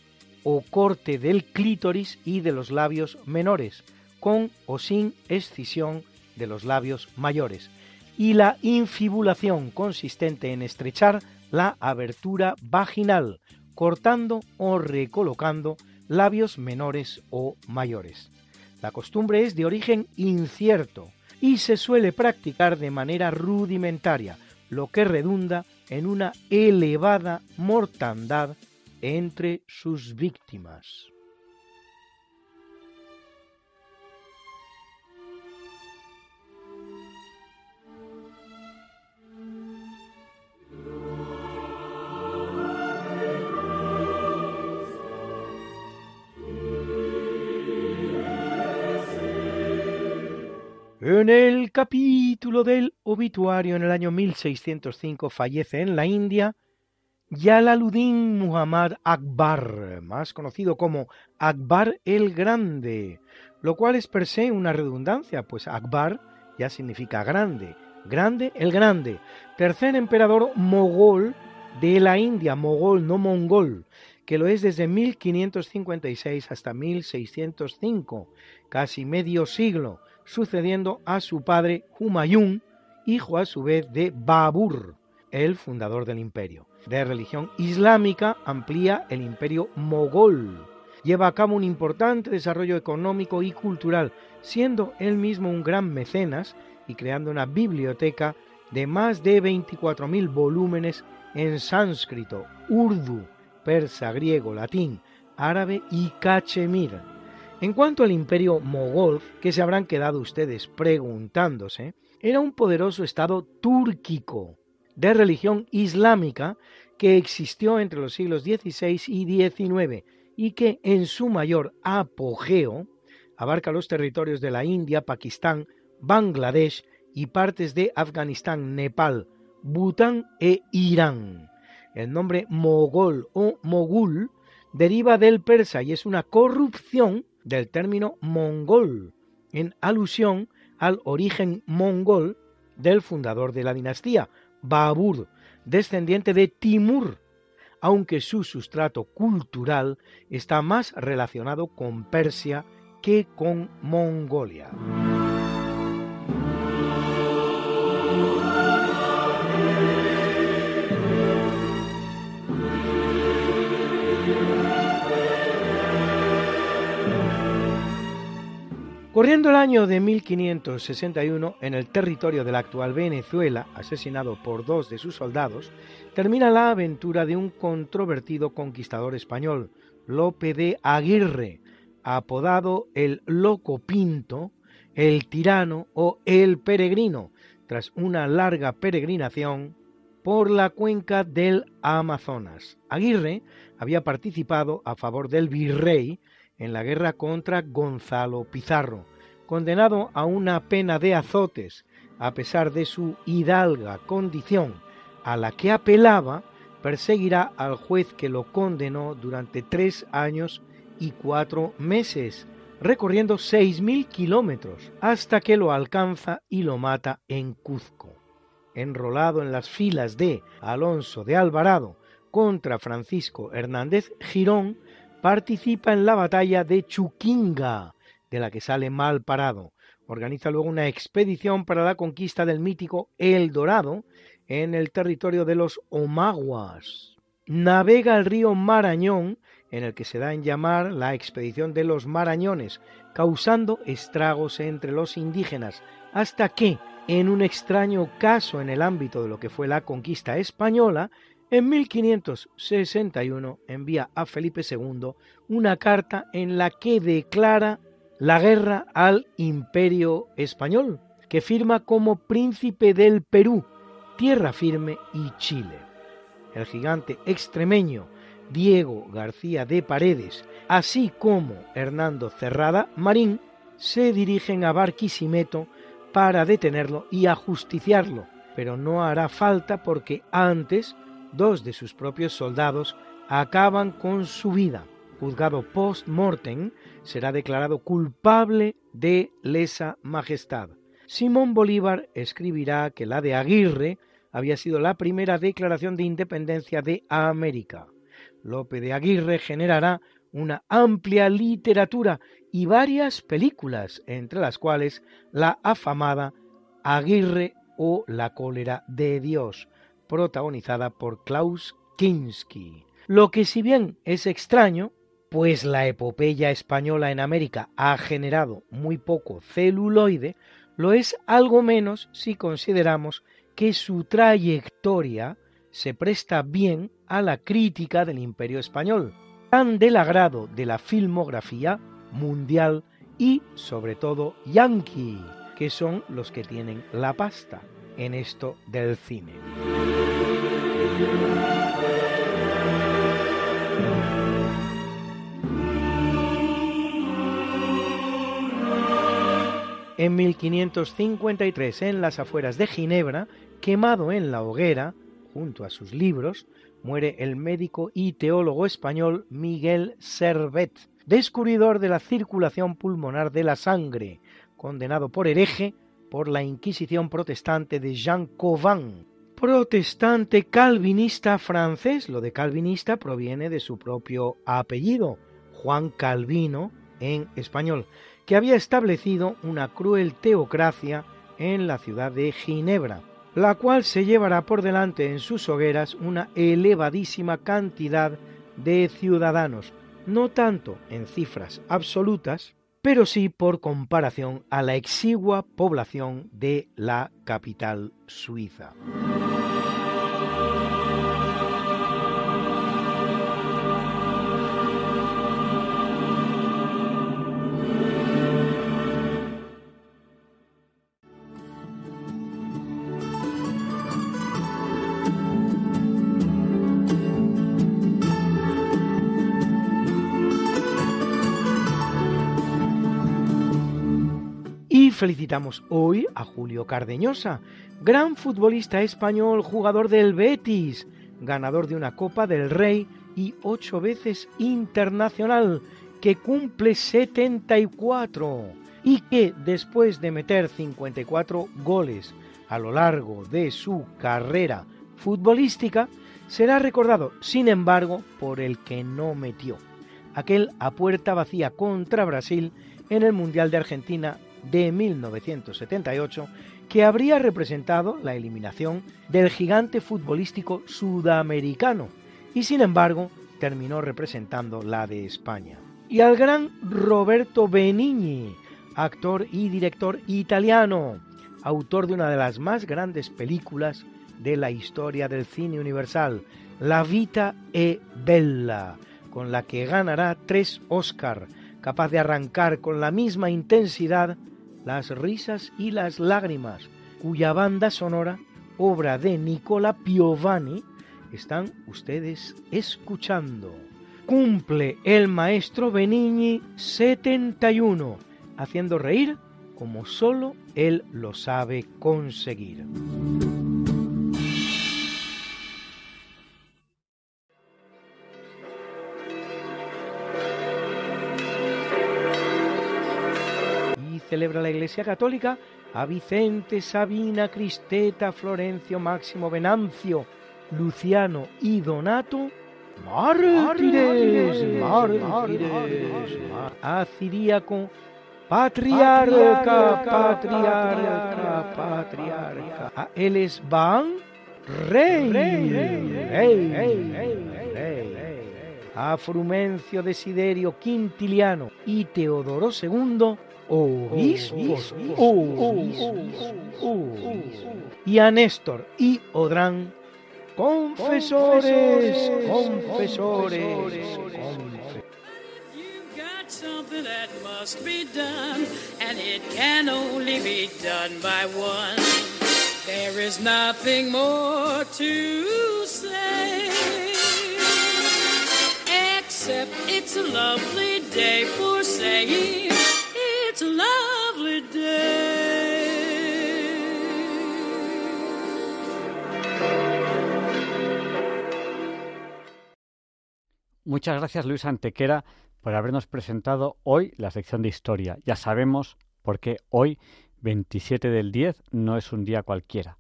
[SPEAKER 8] o corte del clítoris y de los labios menores, con o sin escisión de los labios mayores, y la infibulación consistente en estrechar la abertura vaginal, cortando o recolocando labios menores o mayores. La costumbre es de origen incierto y se suele practicar de manera rudimentaria, lo que redunda en una elevada mortandad entre sus víctimas. En el capítulo del obituario en el año 1605 fallece en la India Yalaluddin Muhammad Akbar, más conocido como Akbar el Grande, lo cual es per se una redundancia, pues Akbar ya significa grande, grande el grande, tercer emperador mogol de la India, mogol no mongol, que lo es desde 1556 hasta 1605, casi medio siglo, sucediendo a su padre Humayun, hijo a su vez de Babur, el fundador del imperio. De religión islámica amplía el imperio mogol. Lleva a cabo un importante desarrollo económico y cultural, siendo él mismo un gran mecenas y creando una biblioteca de más de 24.000 volúmenes en sánscrito, urdu, persa, griego, latín, árabe y cachemir en cuanto al imperio mogol, que se habrán quedado ustedes preguntándose, era un poderoso estado túrquico de religión islámica que existió entre los siglos XVI y XIX y que en su mayor apogeo abarca los territorios de la India, Pakistán, Bangladesh y partes de Afganistán, Nepal, Bután e Irán. El nombre mogol o mogul deriva del persa y es una corrupción del término mongol, en alusión al origen mongol del fundador de la dinastía, Babur, descendiente de Timur, aunque su sustrato cultural está más relacionado con Persia que con Mongolia. Corriendo el año de 1561, en el territorio de la actual Venezuela, asesinado por dos de sus soldados, termina la aventura de un controvertido conquistador español, Lope de Aguirre, apodado el Loco Pinto, el Tirano o el Peregrino, tras una larga peregrinación por la cuenca del Amazonas. Aguirre había participado a favor del virrey en la guerra contra Gonzalo Pizarro, condenado a una pena de azotes a pesar de su hidalga condición a la que apelaba, perseguirá al juez que lo condenó durante tres años y cuatro meses, recorriendo seis mil kilómetros, hasta que lo alcanza y lo mata en Cuzco. Enrolado en las filas de Alonso de Alvarado contra Francisco Hernández Girón, participa en la batalla de Chuquinga, de la que sale mal parado. Organiza luego una expedición para la conquista del mítico El Dorado en el territorio de los Omaguas. Navega el río Marañón, en el que se da en llamar la expedición de los Marañones, causando estragos entre los indígenas, hasta que, en un extraño caso en el ámbito de lo que fue la conquista española, en 1561 envía a Felipe II una carta en la que declara la guerra al imperio español, que firma como príncipe del Perú, tierra firme y Chile. El gigante extremeño Diego García de Paredes, así como Hernando Cerrada Marín, se dirigen a Barquisimeto para detenerlo y ajusticiarlo, pero no hará falta porque antes dos de sus propios soldados acaban con su vida. Juzgado post-mortem, será declarado culpable de lesa majestad. Simón Bolívar escribirá que la de Aguirre había sido la primera declaración de independencia de América. Lope de Aguirre generará una amplia literatura y varias películas, entre las cuales la afamada Aguirre o La cólera de Dios, protagonizada por Klaus Kinski. Lo que si bien es extraño, pues la epopeya española en América ha generado muy poco celuloide, lo es algo menos si consideramos que su trayectoria se presta bien a la crítica del imperio español, tan del agrado de la filmografía mundial y sobre todo yankee, que son los que tienen la pasta en esto del cine. En 1553, en las afueras de Ginebra, quemado en la hoguera, junto a sus libros, muere el médico y teólogo español Miguel Servet, descubridor de la circulación pulmonar de la sangre, condenado por hereje por la Inquisición protestante de Jean Cauvin, protestante calvinista francés. Lo de calvinista proviene de su propio apellido, Juan Calvino en español que había establecido una cruel teocracia en la ciudad de Ginebra, la cual se llevará por delante en sus hogueras una elevadísima cantidad de ciudadanos, no tanto en cifras absolutas, pero sí por comparación a la exigua población de la capital suiza. Felicitamos hoy a Julio Cardeñosa, gran futbolista español, jugador del Betis, ganador de una Copa del Rey y ocho veces internacional, que cumple 74 y que después de meter 54 goles a lo largo de su carrera futbolística, será recordado, sin embargo, por el que no metió, aquel a puerta vacía contra Brasil en el Mundial de Argentina de 1978 que habría representado la eliminación del gigante futbolístico sudamericano y sin embargo terminó representando la de España. Y al gran Roberto Benigni, actor y director italiano, autor de una de las más grandes películas de la historia del cine universal, La vita e bella, con la que ganará tres Oscar, capaz de arrancar con la misma intensidad las risas y las lágrimas, cuya banda sonora, obra de Nicola Piovani, están ustedes escuchando. cumple el maestro Benigni 71, haciendo reír como solo él lo sabe conseguir. Celebra la Iglesia Católica a Vicente, Sabina, Cristeta, Florencio, Máximo, Venancio, Luciano y Donato, mártires, mártires, a Ciriaco, patriarca, patriarca, patriarca, a Elesban, rey, rey, rey, a Frumencio, Desiderio, Quintiliano y Teodoro II, Oh, oh, obispos, oh, y a Néstor y Odrán, confesores, confesores, confesores.
[SPEAKER 11] something that must be done, and it can only be done by one. There is nothing more to say, except it's a lovely day for saying it's a
[SPEAKER 1] Muchas gracias Luis Antequera por habernos presentado hoy la sección de historia. Ya sabemos por qué hoy, 27 del 10, no es un día cualquiera.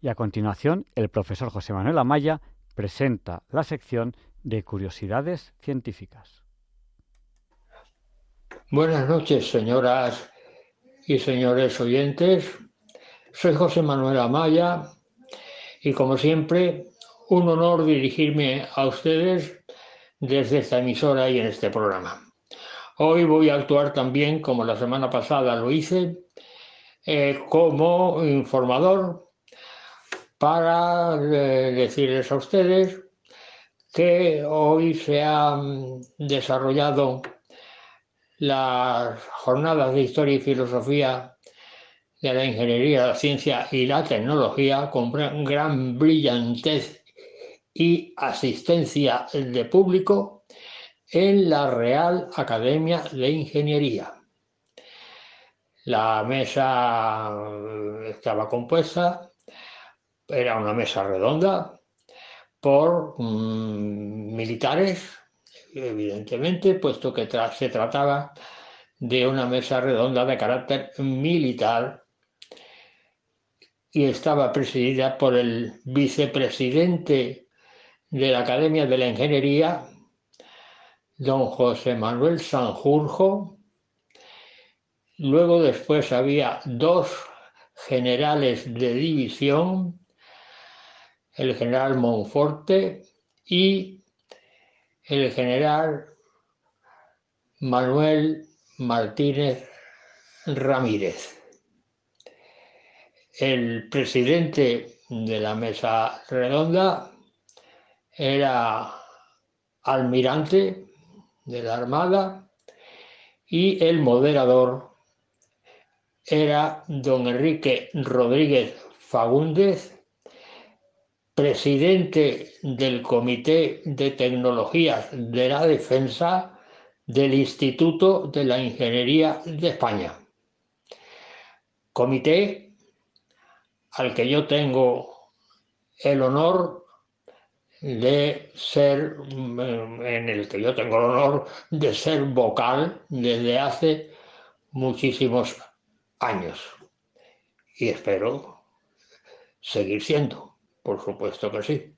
[SPEAKER 1] Y a continuación, el profesor José Manuel Amaya presenta la sección de curiosidades científicas.
[SPEAKER 12] Buenas noches, señoras y señores oyentes. Soy José Manuel Amaya y, como siempre, un honor dirigirme a ustedes desde esta emisora y en este programa. Hoy voy a actuar también, como la semana pasada lo hice, eh, como informador para eh, decirles a ustedes que hoy se han desarrollado las jornadas de historia y filosofía de la ingeniería, la ciencia y la tecnología con gran brillantez y asistencia de público en la Real Academia de Ingeniería. La mesa estaba compuesta, era una mesa redonda, por mm, militares, evidentemente, puesto que se trataba de una mesa redonda de carácter militar y estaba presidida por el vicepresidente de la Academia de la Ingeniería, don José Manuel Sanjurjo. Luego después había dos generales de división, el general Monforte y el general Manuel Martínez Ramírez. El presidente de la mesa redonda era almirante de la Armada y el moderador era don Enrique Rodríguez Fagúndez, presidente del Comité de Tecnologías de la Defensa del Instituto de la Ingeniería de España. Comité al que yo tengo el honor de ser, mm, en el que yo tengo el honor de ser vocal desde hace muchísimos años. Y espero seguir siendo, por supuesto que sí.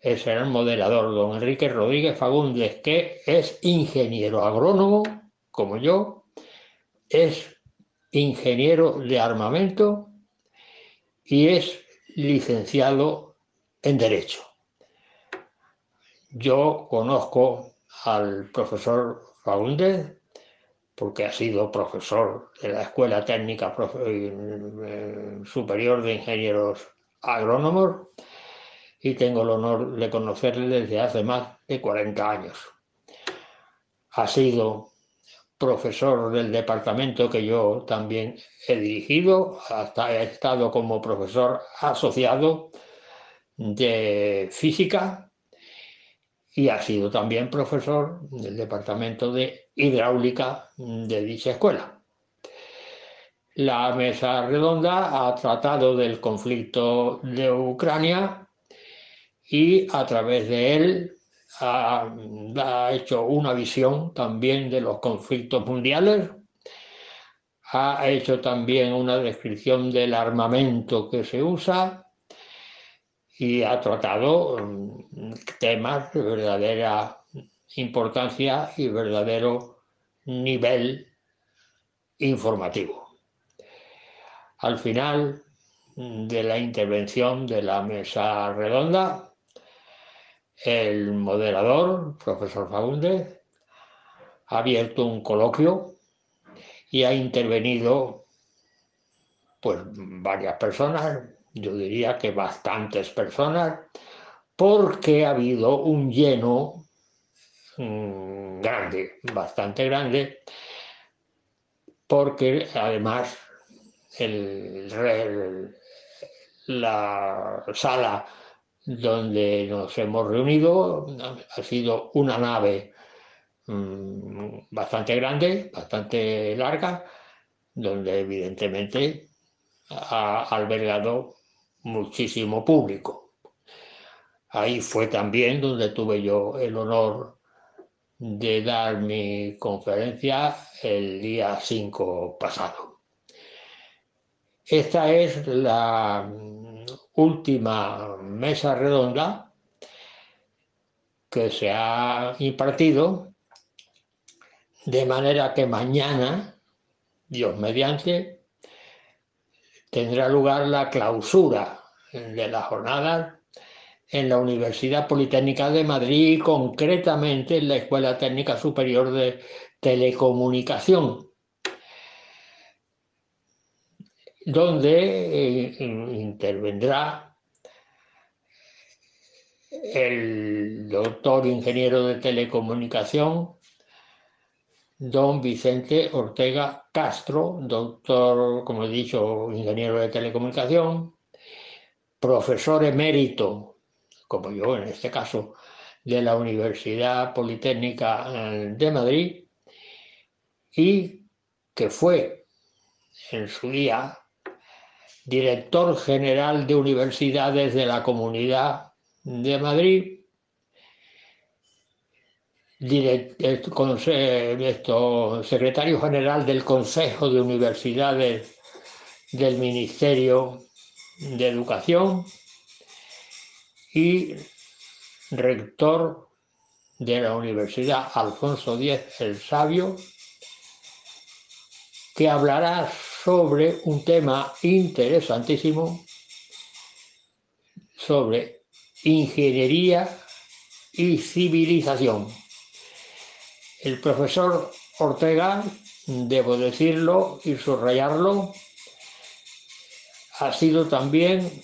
[SPEAKER 12] Ese era el moderador, don Enrique Rodríguez Fagúndez, que es ingeniero agrónomo, como yo, es ingeniero de armamento y es licenciado en Derecho. Yo conozco al profesor Faúndez porque ha sido profesor de la Escuela Técnica eh, Superior de Ingenieros Agrónomos y tengo el honor de conocerle desde hace más de 40 años. Ha sido profesor del departamento que yo también he dirigido, hasta he estado como profesor asociado de física y ha sido también profesor del Departamento de Hidráulica de dicha escuela. La mesa redonda ha tratado del conflicto de Ucrania y a través de él ha, hecho una visión también de los conflictos mundiales, ha hecho también una descripción del armamento que se usa y ha tratado mm, temas de verdadera importancia y verdadero nivel informativo. Al final de la intervención de la mesa redonda, el moderador, profesor Faúndez, ha abierto un coloquio y ha intervenido pues varias personas, yo diría que bastantes personas, porque ha habido un lleno mm, grande, bastante grande, porque además la sala donde nos hemos reunido ha sido una nave mm, bastante grande, bastante larga, donde evidentemente ha albergado muchísimo público. Ahí fue también donde tuve yo el honor de dar mi conferencia el día 5 pasado. Esta es la última mesa redonda que se ha impartido, de manera que mañana, Dios mediante, tendrá lugar la clausura de la jornada en la Universidad Politécnica de Madrid, concretamente en la Escuela Técnica Superior de Telecomunicación, donde eh, intervendrá el doctor ingeniero de telecomunicación don Vicente Ortega Castro, doctor, como he dicho, ingeniero de telecomunicación, profesor emérito, como yo en este caso, de la Universidad Politécnica eh, de Madrid, y que fue en su día director general de universidades de la Comunidad de Madrid. Secretario general del Consejo de Universidades del Ministerio de Educación y rector de la Universidad Alfonso X el Sabio, que hablará sobre un tema interesantísimo, sobre ingeniería y civilización. El profesor Ortega, debo decirlo y subrayarlo, ha sido también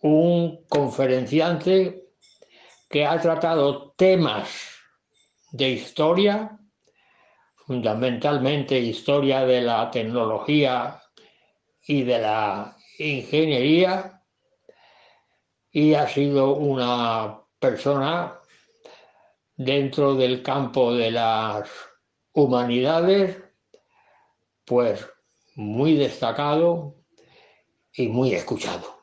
[SPEAKER 12] un conferenciante que ha tratado temas de historia, fundamentalmente historia de la tecnología y de la ingeniería, y ha sido una persona dentro del campo de las humanidades, pues muy destacado y muy escuchado.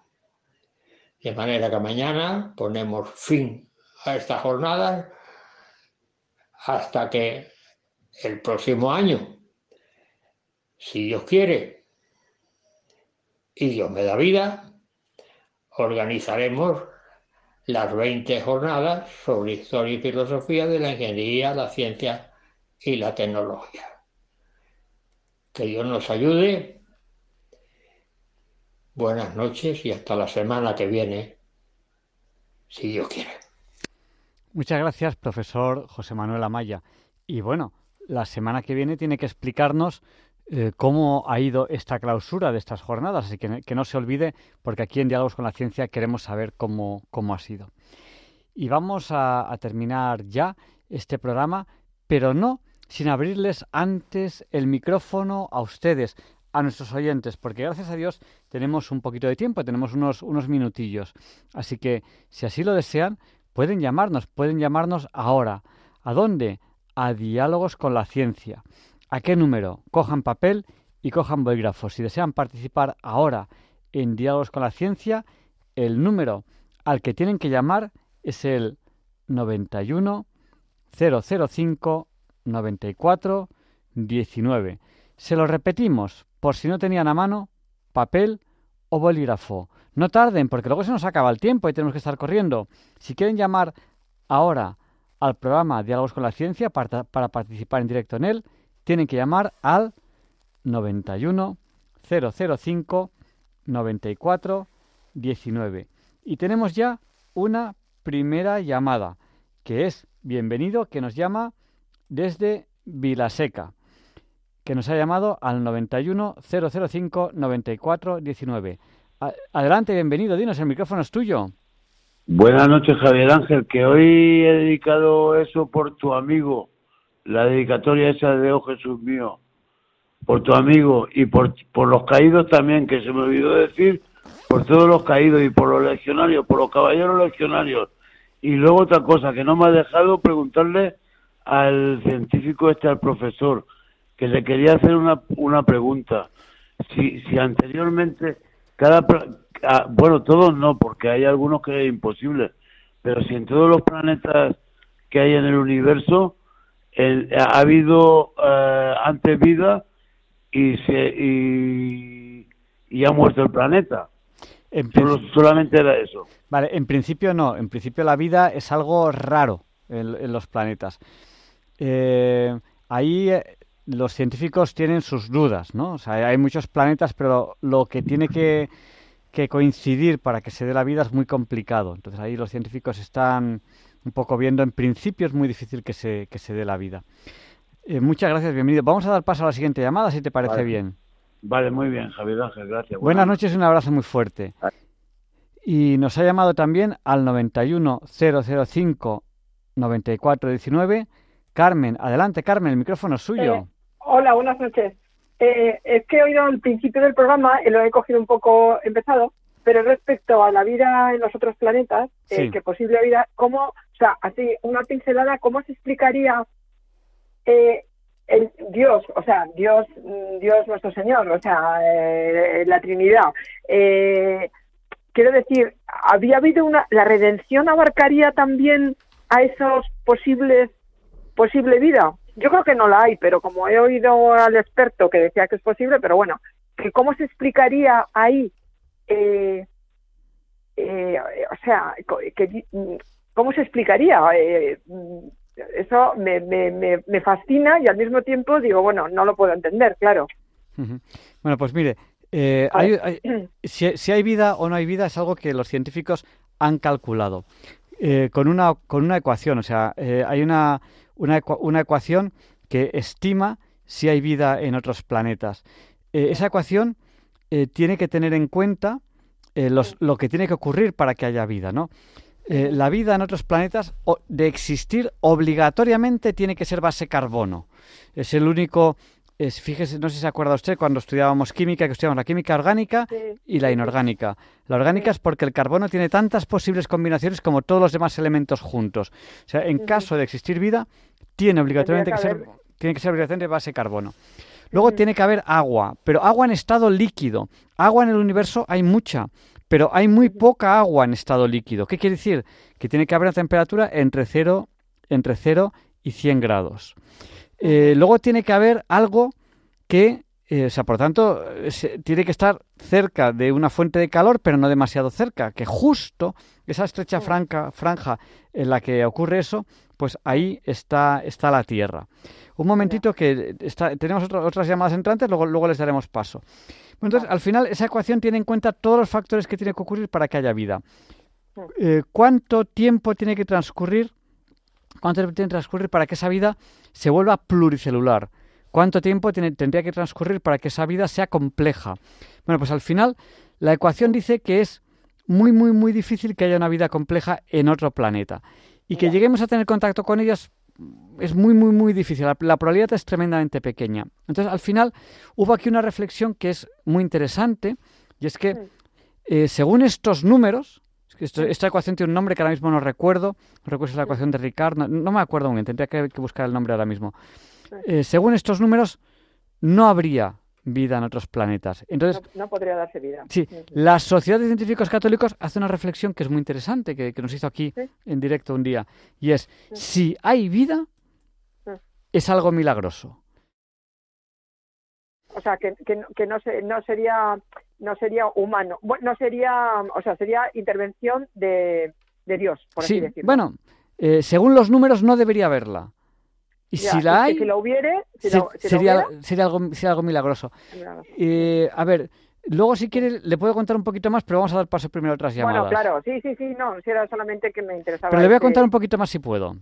[SPEAKER 12] De manera que mañana ponemos fin a esta jornada hasta que el próximo año, si Dios quiere y Dios me da vida, organizaremos las 20 jornadas sobre historia y filosofía de la ingeniería, la ciencia y la tecnología. Que Dios nos ayude. Buenas noches y hasta la semana que viene, si Dios quiere.
[SPEAKER 1] Muchas gracias, profesor José Manuel Amaya. Y bueno, la semana que viene tiene que explicarnos eh, cómo ha ido esta clausura de estas jornadas, así que, que, no se olvide, porque aquí en Diálogos con la Ciencia queremos saber cómo, cómo ha sido. Y vamos a, a terminar ya este programa, pero no sin abrirles antes el micrófono a ustedes, a nuestros oyentes, porque gracias a Dios tenemos un poquito de tiempo, tenemos unos, unos minutillos. Así que, si así lo desean, pueden llamarnos, pueden llamarnos ahora. ¿A dónde? A Diálogos con la Ciencia. ¿A qué número? Cojan papel y cojan bolígrafo. Si desean participar ahora en Diálogos con la Ciencia, el número al que tienen que llamar es el 91 005 94 19. Se lo repetimos, por si no tenían a mano, papel o bolígrafo. No tarden, porque luego se nos acaba el tiempo y tenemos que estar corriendo. Si quieren llamar ahora al programa Diálogos con la Ciencia para, participar en directo en él, tienen que llamar al 91 005 94 19. Y tenemos ya una primera llamada, que es bienvenido, que nos llama desde Vilaseca, que nos ha llamado al 91 005 94 19. Adelante, bienvenido, dinos, el micrófono es tuyo.
[SPEAKER 3] Buenas noches, Javier Ángel, que hoy he dedicado eso por tu amigo, la dedicatoria esa de Oh Jesús mío, por tu amigo y por, por los caídos también, que se me olvidó decir, por todos los caídos y por los legionarios, por los caballeros legionarios. Y luego otra cosa, que no me ha dejado preguntarle al científico este, al profesor, que le quería hacer una, una pregunta. Si, si anteriormente, cada, ah, bueno, todos no, porque hay algunos que es imposible, pero si en todos los planetas que hay en el universo ha habido eh, antes vida y, se, y, y ha muerto el planeta. solamente era eso.
[SPEAKER 1] Vale, en principio no. En principio la vida es algo raro en, los planetas. Eh, ahí eh, los científicos tienen sus dudas, ¿no? O sea, hay muchos planetas, pero lo que tiene que, que coincidir para que se dé la vida es muy complicado. Entonces ahí los científicos están un poco viendo. En principio es muy difícil que se, que se dé la vida. Eh, muchas gracias, bienvenido. Vamos a dar paso a la siguiente llamada, si te parece bien.
[SPEAKER 3] Vale, muy bien, Javier Ángel, gracias.
[SPEAKER 1] Buenas, noches y un abrazo muy fuerte. Y nos ha llamado también al 91005 9419 Carmen. Adelante, Carmen, el micrófono es suyo.
[SPEAKER 13] Eh, hola, buenas noches. Eh, es que he oído el principio del programa y lo he cogido un poco empezado, pero respecto a la vida en los otros planetas, que posible vida, ¿cómo, o sea, así, una pincelada, ¿cómo se explicaría eh, el Dios, o sea, Dios, Dios nuestro Señor, o sea, eh, la Trinidad. Eh, quiero decir, había habido una, la redención abarcaría también a esos posibles, posible vida. Yo creo que no la hay, pero como he oído al experto que decía que es posible, pero bueno, cómo se explicaría ahí, eh, o sea, que, cómo se explicaría eso me, me, me, fascina y al mismo tiempo digo, bueno, no lo puedo entender, claro.
[SPEAKER 1] Bueno, pues mire, eh, si, hay vida o no hay vida es algo que los científicos han calculado eh, con, una, con una ecuación. O sea, eh, hay una, una, una, ecuación que estima si hay vida en otros planetas. esa ecuación tiene que tener en cuenta los, lo que tiene que ocurrir para que haya vida, ¿no? Eh, la vida en otros planetas, de existir, obligatoriamente tiene que ser base carbono. Es el único, es, fíjese, no sé si se acuerda usted cuando estudiábamos química, que estudiábamos la química orgánica y la inorgánica. La orgánica es porque el carbono tiene tantas posibles combinaciones como todos los demás elementos juntos. O sea, en caso de existir vida, tiene obligatoriamente que, ser, tiene que ser obligatoriamente base carbono. Luego tiene que haber agua, pero agua en estado líquido. Agua en el universo hay mucha pero hay muy poca agua en estado líquido. ¿Qué quiere decir? Que tiene que haber una temperatura entre 0, entre 0 y 100 grados. Eh, luego tiene que haber algo que, eh, o sea, por tanto, tiene que estar cerca de una fuente de calor, pero no demasiado cerca, que justo esa estrecha franja en la que ocurre eso, pues ahí está, está la Tierra. Un momentito que tenemos otras llamadas entrantes, luego, luego les daremos paso. Entonces, al final, esa ecuación tiene en cuenta todos los factores que tiene que ocurrir para que haya vida. Eh, ¿Cuánto tiempo tiene que transcurrir? ¿Cuánto tiene que transcurrir para que esa vida se vuelva pluricelular? ¿Cuánto tiempo tendría que transcurrir para que esa vida sea compleja? Bueno, pues al final la ecuación dice que es muy, muy, muy difícil que haya una vida compleja en otro planeta. Y que lleguemos a tener contacto con ellos es muy, muy, muy difícil. La, probabilidad es tremendamente pequeña. Entonces, al final, hubo aquí una reflexión que es muy interesante, y es que, eh, según estos números, esta ecuación tiene un nombre que ahora mismo no recuerdo. recuerdo si es la ecuación de Ricard. No, me acuerdo muy bien, tendría que, buscar el nombre ahora mismo. Eh, según estos números, no habría vida en otros planetas. Entonces,
[SPEAKER 13] no, podría darse vida.
[SPEAKER 1] Sí, la Sociedad de Científicos Católicos hace una reflexión que es muy interesante, que, nos hizo aquí en directo un día, y es, si hay vida, es algo milagroso.
[SPEAKER 13] O sea, que, que, no, no, sería no sería humano, no sería, o sea, sería intervención de, de Dios, por así decirlo.
[SPEAKER 1] Bueno, eh, según los números no debería haberla. Y si la hay,
[SPEAKER 13] si lo hubiere,
[SPEAKER 1] sería, sería, algo, algo milagroso. Eh, a ver, luego si quiere le puedo contar un poquito más, pero vamos a dar paso primero a otras llamadas.
[SPEAKER 13] Bueno, claro, sí, sí, sí, no, si era solamente que me interesaba.
[SPEAKER 1] Pero le voy a contar un poquito más si puedo.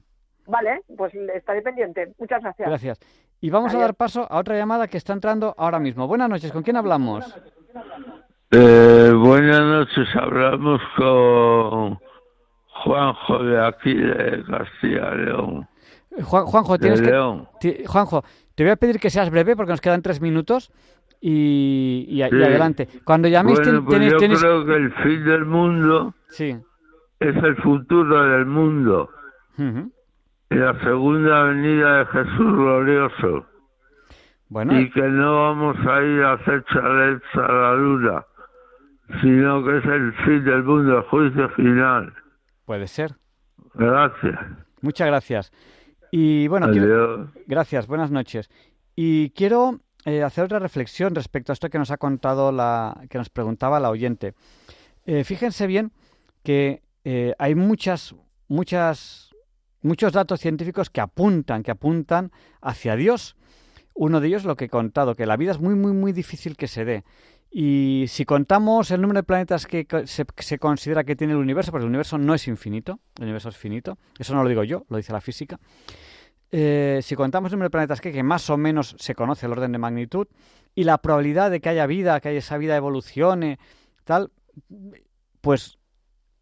[SPEAKER 13] Vale, pues estaré pendiente. Muchas gracias.
[SPEAKER 1] Gracias. Y vamos a dar paso a otra llamada que está entrando ahora mismo. Buenas noches, ¿con quién hablamos?
[SPEAKER 4] Eh, buenas noches, hablamos con Juanjo de aquí de Castilla León.
[SPEAKER 1] Juanjo, tienes que, Juanjo, te voy a pedir que seas breve porque nos quedan tres minutos y, adelante. Cuando llaméis
[SPEAKER 4] bueno, pues yo creo que el fin del mundo
[SPEAKER 1] sí.
[SPEAKER 4] es el futuro del mundo. Y la segunda venida de Jesús glorioso.
[SPEAKER 1] Bueno.
[SPEAKER 4] Y que no vamos a ir a hacer chalets a la luna, sino que es el fin del mundo, el juicio final.
[SPEAKER 1] Puede ser.
[SPEAKER 4] Gracias.
[SPEAKER 1] Muchas gracias. Y bueno, gracias, buenas noches. Y quiero eh, hacer otra reflexión respecto a esto que nos ha contado la, que nos preguntaba la oyente. Eh, fíjense bien que eh, hay muchas, muchas, muchos datos científicos que apuntan, que apuntan hacia Dios. Uno de ellos lo que he contado, que la vida es muy, muy, muy difícil que se dé. Y si contamos el número de planetas que se, considera que tiene el universo, porque el universo no es infinito, el universo es finito, eso no lo digo yo, lo dice la física. Eh, si contamos el número de planetas que, que más o menos se conoce el orden de magnitud, y la probabilidad de que haya vida, que esa vida evolucione, tal, pues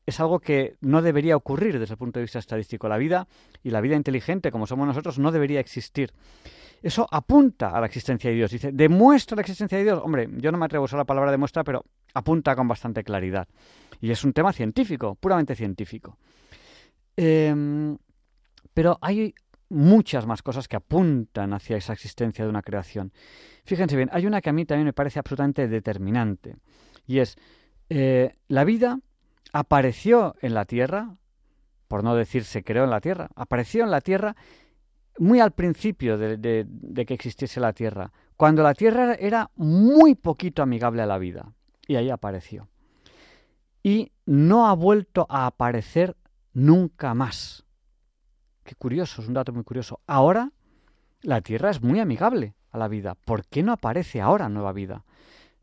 [SPEAKER 1] es algo que no debería ocurrir desde el punto de vista estadístico. La vida y la vida inteligente, como somos nosotros, no debería existir. Eso apunta a la existencia de Dios. Dice, demuestra la existencia de Dios. Hombre, yo no me atrevo a usar la palabra demuestra, pero apunta con bastante claridad. Y es un tema científico, puramente científico. Em, pero hay muchas más cosas que apuntan hacia esa existencia de una creación. Fíjense bien, hay una que a mí también me parece absolutamente determinante. Y es, eh, la vida apareció en la Tierra, por no decir se creó en la Tierra, apareció en la Tierra muy al principio de, que existiese la Tierra, cuando la Tierra era muy poquito amigable a la vida. Y ahí apareció. Y no ha vuelto a aparecer nunca más. Qué curioso, es un dato muy curioso. Ahora la Tierra es muy amigable a la vida. ¿Por qué no aparece ahora nueva vida?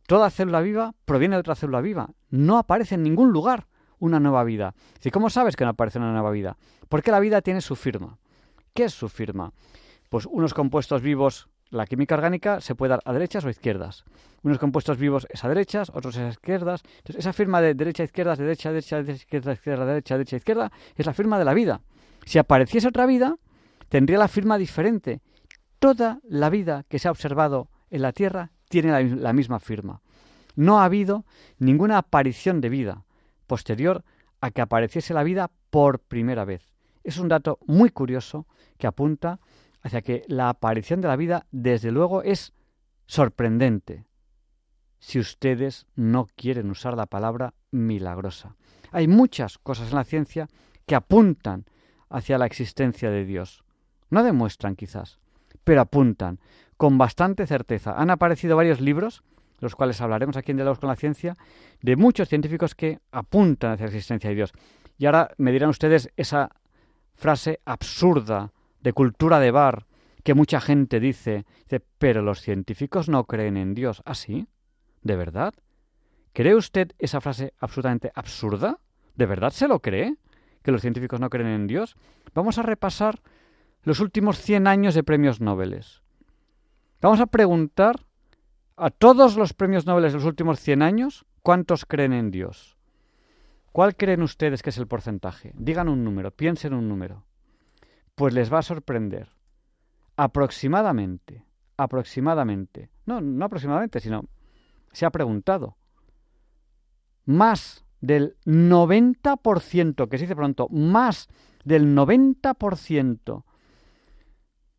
[SPEAKER 1] Toda célula viva proviene de otra célula viva. No aparece en ningún lugar una nueva vida. ¿Y cómo sabes que no aparece una nueva vida? Porque la vida tiene su firma. ¿Qué es su firma? Pues unos compuestos vivos, la química orgánica se puede dar a derechas o a izquierdas. Unos compuestos vivos es a derechas, otros es a izquierdas. Entonces, esa firma de derecha, izquierda, derecha, derecha, derecha, izquierda, izquierda, derecha, derecha, izquierda, es la firma de la vida. Si apareciese otra vida, tendría la firma diferente. Toda la vida que se ha observado en la Tierra tiene la misma firma. No ha habido ninguna aparición de vida posterior a que apareciese la vida por primera vez. Es un dato muy curioso que apunta hacia que la aparición de la vida, desde luego, es sorprendente si ustedes no quieren usar la palabra milagrosa. Hay muchas cosas en la ciencia que apuntan hacia la existencia de Dios. No demuestran quizás, pero apuntan con bastante certeza. Han aparecido varios libros, los cuales hablaremos aquí en Diálogos con la Ciencia, de muchos científicos que apuntan hacia la existencia de Dios. Y ahora me dirán ustedes esa frase absurda de cultura de bar que mucha gente dice, dice, pero los científicos no creen en Dios. ¿Ah, sí? ¿De verdad? ¿Cree usted esa frase absolutamente absurda? ¿De verdad se lo cree? ¿Que los científicos no creen en Dios? Vamos a repasar los últimos 100 años de premios Nobel. Vamos a preguntar a todos los premios Nobel de los últimos 100 años cuántos creen en Dios. ¿Cuál creen ustedes que es el porcentaje? Digan un número, piensen un número. Pues les va a sorprender. Aproximadamente, aproximadamente, no, no aproximadamente, sino se ha preguntado. Más del 90%, que se dice pronto, más del 90%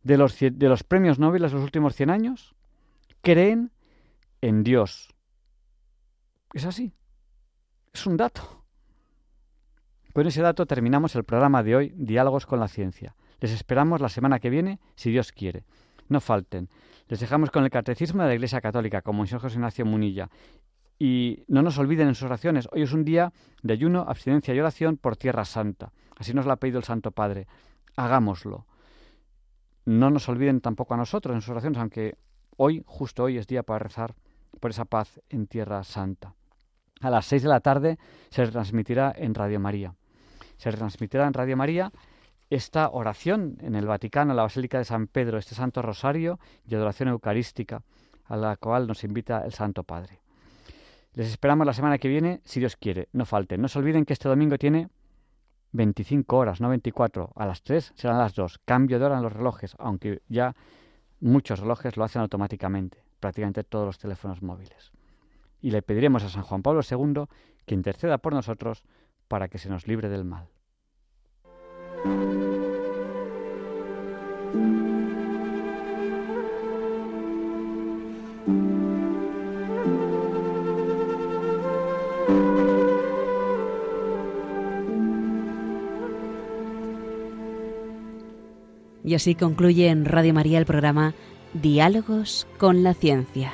[SPEAKER 1] de los, de los premios Nobel de los últimos 100 años creen en Dios. Es así. Es un dato. Con ese dato terminamos el programa de hoy, Diálogos con la Ciencia. Les esperamos la semana que viene, si Dios quiere. No falten. Les dejamos con el Catecismo de la Iglesia Católica, como Monseñor José Ignacio Munilla. Y no nos olviden en sus oraciones. Hoy es un día de ayuno, abstinencia y oración por Tierra Santa. Así nos lo ha pedido el Santo Padre. Hagámoslo. No nos olviden tampoco a nosotros en sus oraciones, aunque hoy, justo hoy, es día para rezar por esa paz en Tierra Santa. A las seis de la tarde se transmitirá en Radio María. Se transmitirá en Radio María esta oración en el Vaticano, en la Basílica de San Pedro, este Santo Rosario y adoración eucarística, a la cual nos invita el Santo Padre. Les esperamos la semana que viene, si Dios quiere. No falten. No se olviden que este domingo tiene 25 horas, no 24. A las 3 serán las 2. Cambio de hora en los relojes, aunque ya muchos relojes lo hacen automáticamente, prácticamente todos los teléfonos móviles. Y le pediremos a San Juan Pablo II que interceda por nosotros para que se nos libre del mal.
[SPEAKER 14] Y así concluye en Radio María el programa Diálogos con la Ciencia.